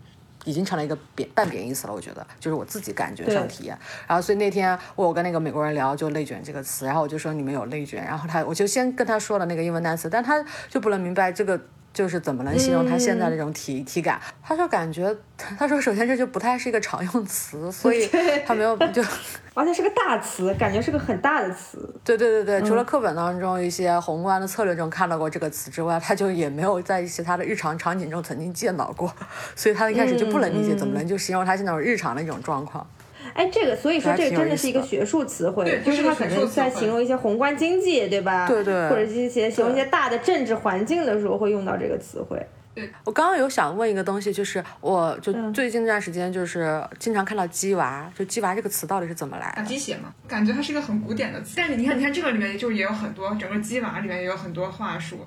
C: 已经成了一个贬半贬义词了。我觉得，就是我自己感觉上体验。然后，所以那天我有跟那个美国人聊，就内卷这个词，然后我就说你们有内卷，然后他我就先跟他说了那个英文单词，但他就不能明白这个。就是怎么能形容他现在这种体、
A: 嗯、
C: 体感？他说感觉，他说首先这就不太是一个常用词，所以他没有就，
A: 而且是个大词，感觉是个很大的词。
C: 对对对对，嗯、除了课本当中一些宏观的策略中看到过这个词之外，他就也没有在其他的日常场景中曾经见到过，所以他一开始就不能理解，
A: 嗯、
C: 怎么能就形容他现在日常的一种状况。
A: 哎，这个所以说这个真的是一个学术词汇，就是它可能在形容一些宏观经济，对吧？
C: 对对，
A: 或者一些形容一些大的政治环境的时候会用到这个词汇。
B: 对，
C: 我刚刚有想问一个东西，就是我就
A: 嗯
C: 最近这段时间就是经常看到“鸡娃”，就“鸡娃”这个词到底是怎么来的？
B: 打鸡血嘛，感觉它是一个很古典的词。但是你看，你看这个里面就是也有很多，整个“鸡娃”里面也有很多话术，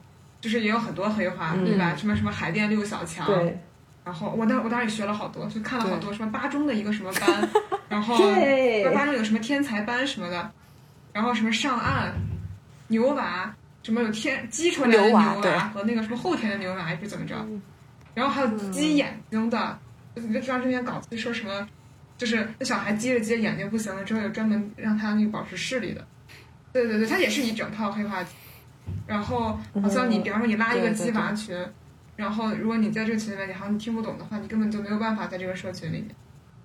B: 就是也有很多黑话，对吧？什么什么海淀六小强。然后我当我当时也学了好多，就看了好多什么八中的一个什么班，然后 八中有什么天才班什么的，然后什么上岸牛娃，什么有天鸡出来的牛娃和那个什么后天的牛娃还是怎么着，然后还有鸡眼睛的，就你就知道这篇稿子说什么，就是那小孩鸡着鸡着眼睛不行了之后，有专门让他那个保持视力的，对对对，它也是一整套黑话，然后好像你比方说你拉一个鸡娃群。然后，如果你在这个群里面，你好像你听不懂的话，你根本就没有办法在这个社群里面。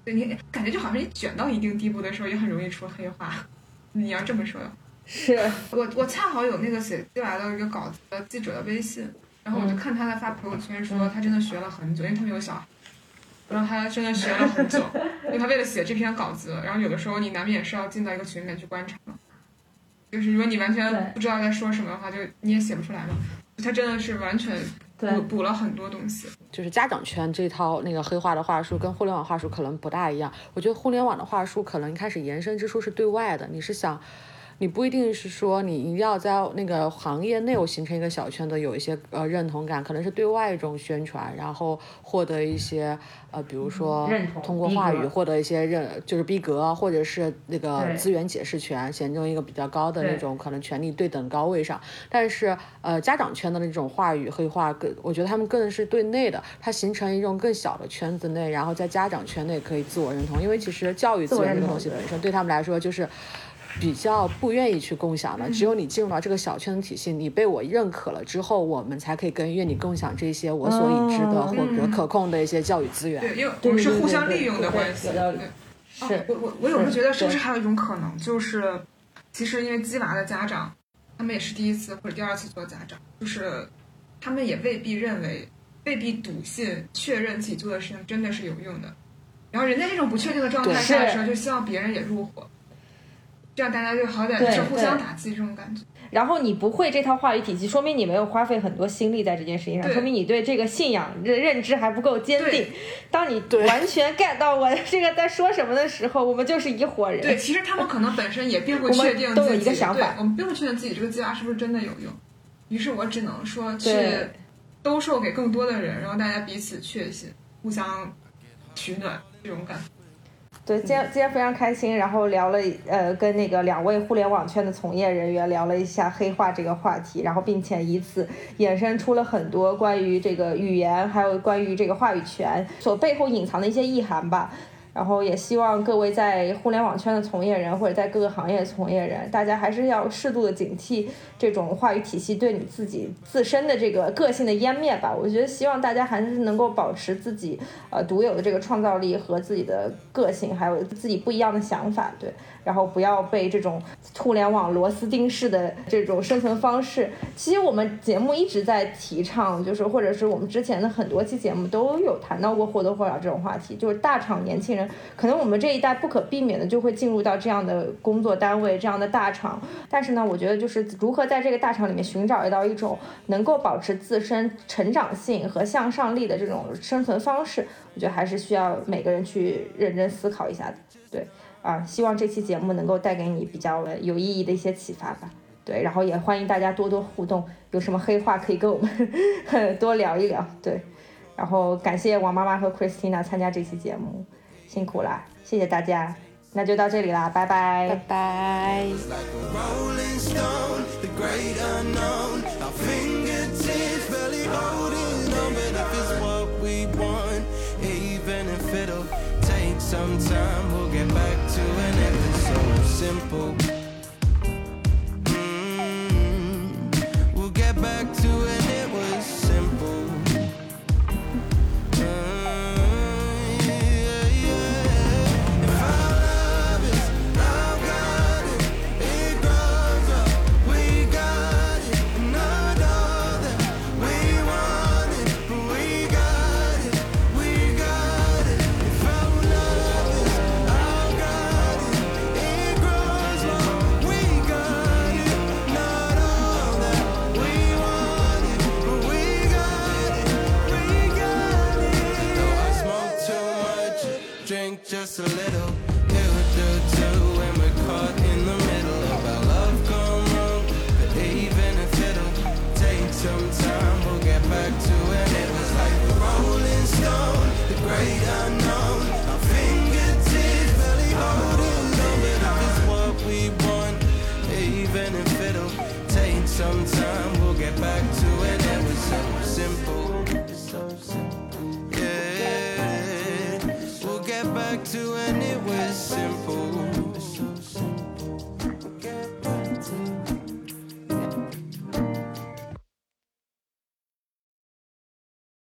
B: 对你感觉就好像你卷到一定地步的时候，也很容易出黑话。你要这么说，
A: 是
B: 我我恰好有那个写寄来的一个稿子的记者的微信，然后我就看他在发朋友圈说他真的学了很久，因为他没有小孩，然后他真的学了很久，因为他为了写这篇稿子，然后有的时候你难免是要进到一个群里面去观察嘛。就是如果你完全不知道在说什么的话，就你也写不出来嘛。他真的是完全。补补了很多东西，
C: 就是家长圈这套那个黑化的话术跟互联网话术可能不大一样。我觉得互联网的话术可能一开始延伸之初是对外的，你是想，你不一定是说你一定要在那个行业内有形成一个小圈子，有一些呃认同感，可能是对外一种宣传，然后获得一些呃，比如说通过话语获得一些认就是逼格，或者是那个资源解释权，显中一个比较高的那种可能权力对等高位上。但是呃，家长圈的那种话语黑话更，我觉得他们更是对内的，它形成一种更小的圈子内，然后在家长圈内可以自我认同，因为其实教育资源这个东西本身对他们来说就是。比较不愿意去共享的，只有你进入到这个小圈子体系，你被我认可了之后，我们才可以跟愿你共享这些我所已知的或者可控的一些教育资源。
B: 对，因为我们是互相利用的关系。
A: 对，是
B: 我我我有时候觉得是不是还有一种可能，就是其实因为鸡娃的家长，他们也是第一次或者第二次做家长，就是他们也未必认为，未必笃信确认自己做的事情真的是有用的。然后人在这种不确定的状态下的时候，就希望别人也入伙。这样大家就好点，
A: 就
B: 是互相
A: 对
B: 打击这种感觉。
A: 然后你不会这套话语体系，说明你没有花费很多心力在这件事情上，说明你对这个信仰认认知还不够坚定。当你完全 get 到我这个在说什么的时候，我们就是一伙人。
B: 对，其实他们可能本身也并不确定
A: 都有
B: 自己，
A: 一个想法
B: 我们并不确定自己这个计划是不是真的有用。于是我只能说去兜售给更多的人，然后大家彼此确信，互相取暖这种感觉。
A: 对，今天今天非常开心，然后聊了呃，跟那个两位互联网圈的从业人员聊了一下黑化这个话题，然后并且以此衍生出了很多关于这个语言，还有关于这个话语权所背后隐藏的一些意涵吧。然后也希望各位在互联网圈的从业人，或者在各个行业的从业人，大家还是要适度的警惕这种话语体系对你自己自身的这个个性的湮灭吧。我觉得希望大家还是能够保持自己呃独有的这个创造力和自己的个性，还有自己不一样的想法，对。然后不要被这种互联网螺丝钉式的这种生存方式。其实我们节目一直在提倡，就是或者是我们之前的很多期节目都有谈到过或多或少这种话题，就是大厂年轻人，可能我们这一代不可避免的就会进入到这样的工作单位、这样的大厂。但是呢，我觉得就是如何在这个大厂里面寻找到一种能够保持自身成长性和向上力的这种生存方式，我觉得还是需要每个人去认真思考一下的。对。啊，希望这期节目能够带给你比较有意义的一些启发吧。对，然后也欢迎大家多多互动，有什么黑话可以跟我们呵 多聊一聊。对，然后感谢王妈妈和 Christina 参加这期节目，辛苦啦，谢谢大家。那就到这里啦，拜拜，
C: 拜拜。
G: people just a little. It would do too when we're caught in the middle of our love gone wrong. But even if it'll take some time, we'll get back to it. It was
H: like a rolling
G: stone, the great unknown. Our fingertips really holding on. This it's what we want, even if it'll take some time.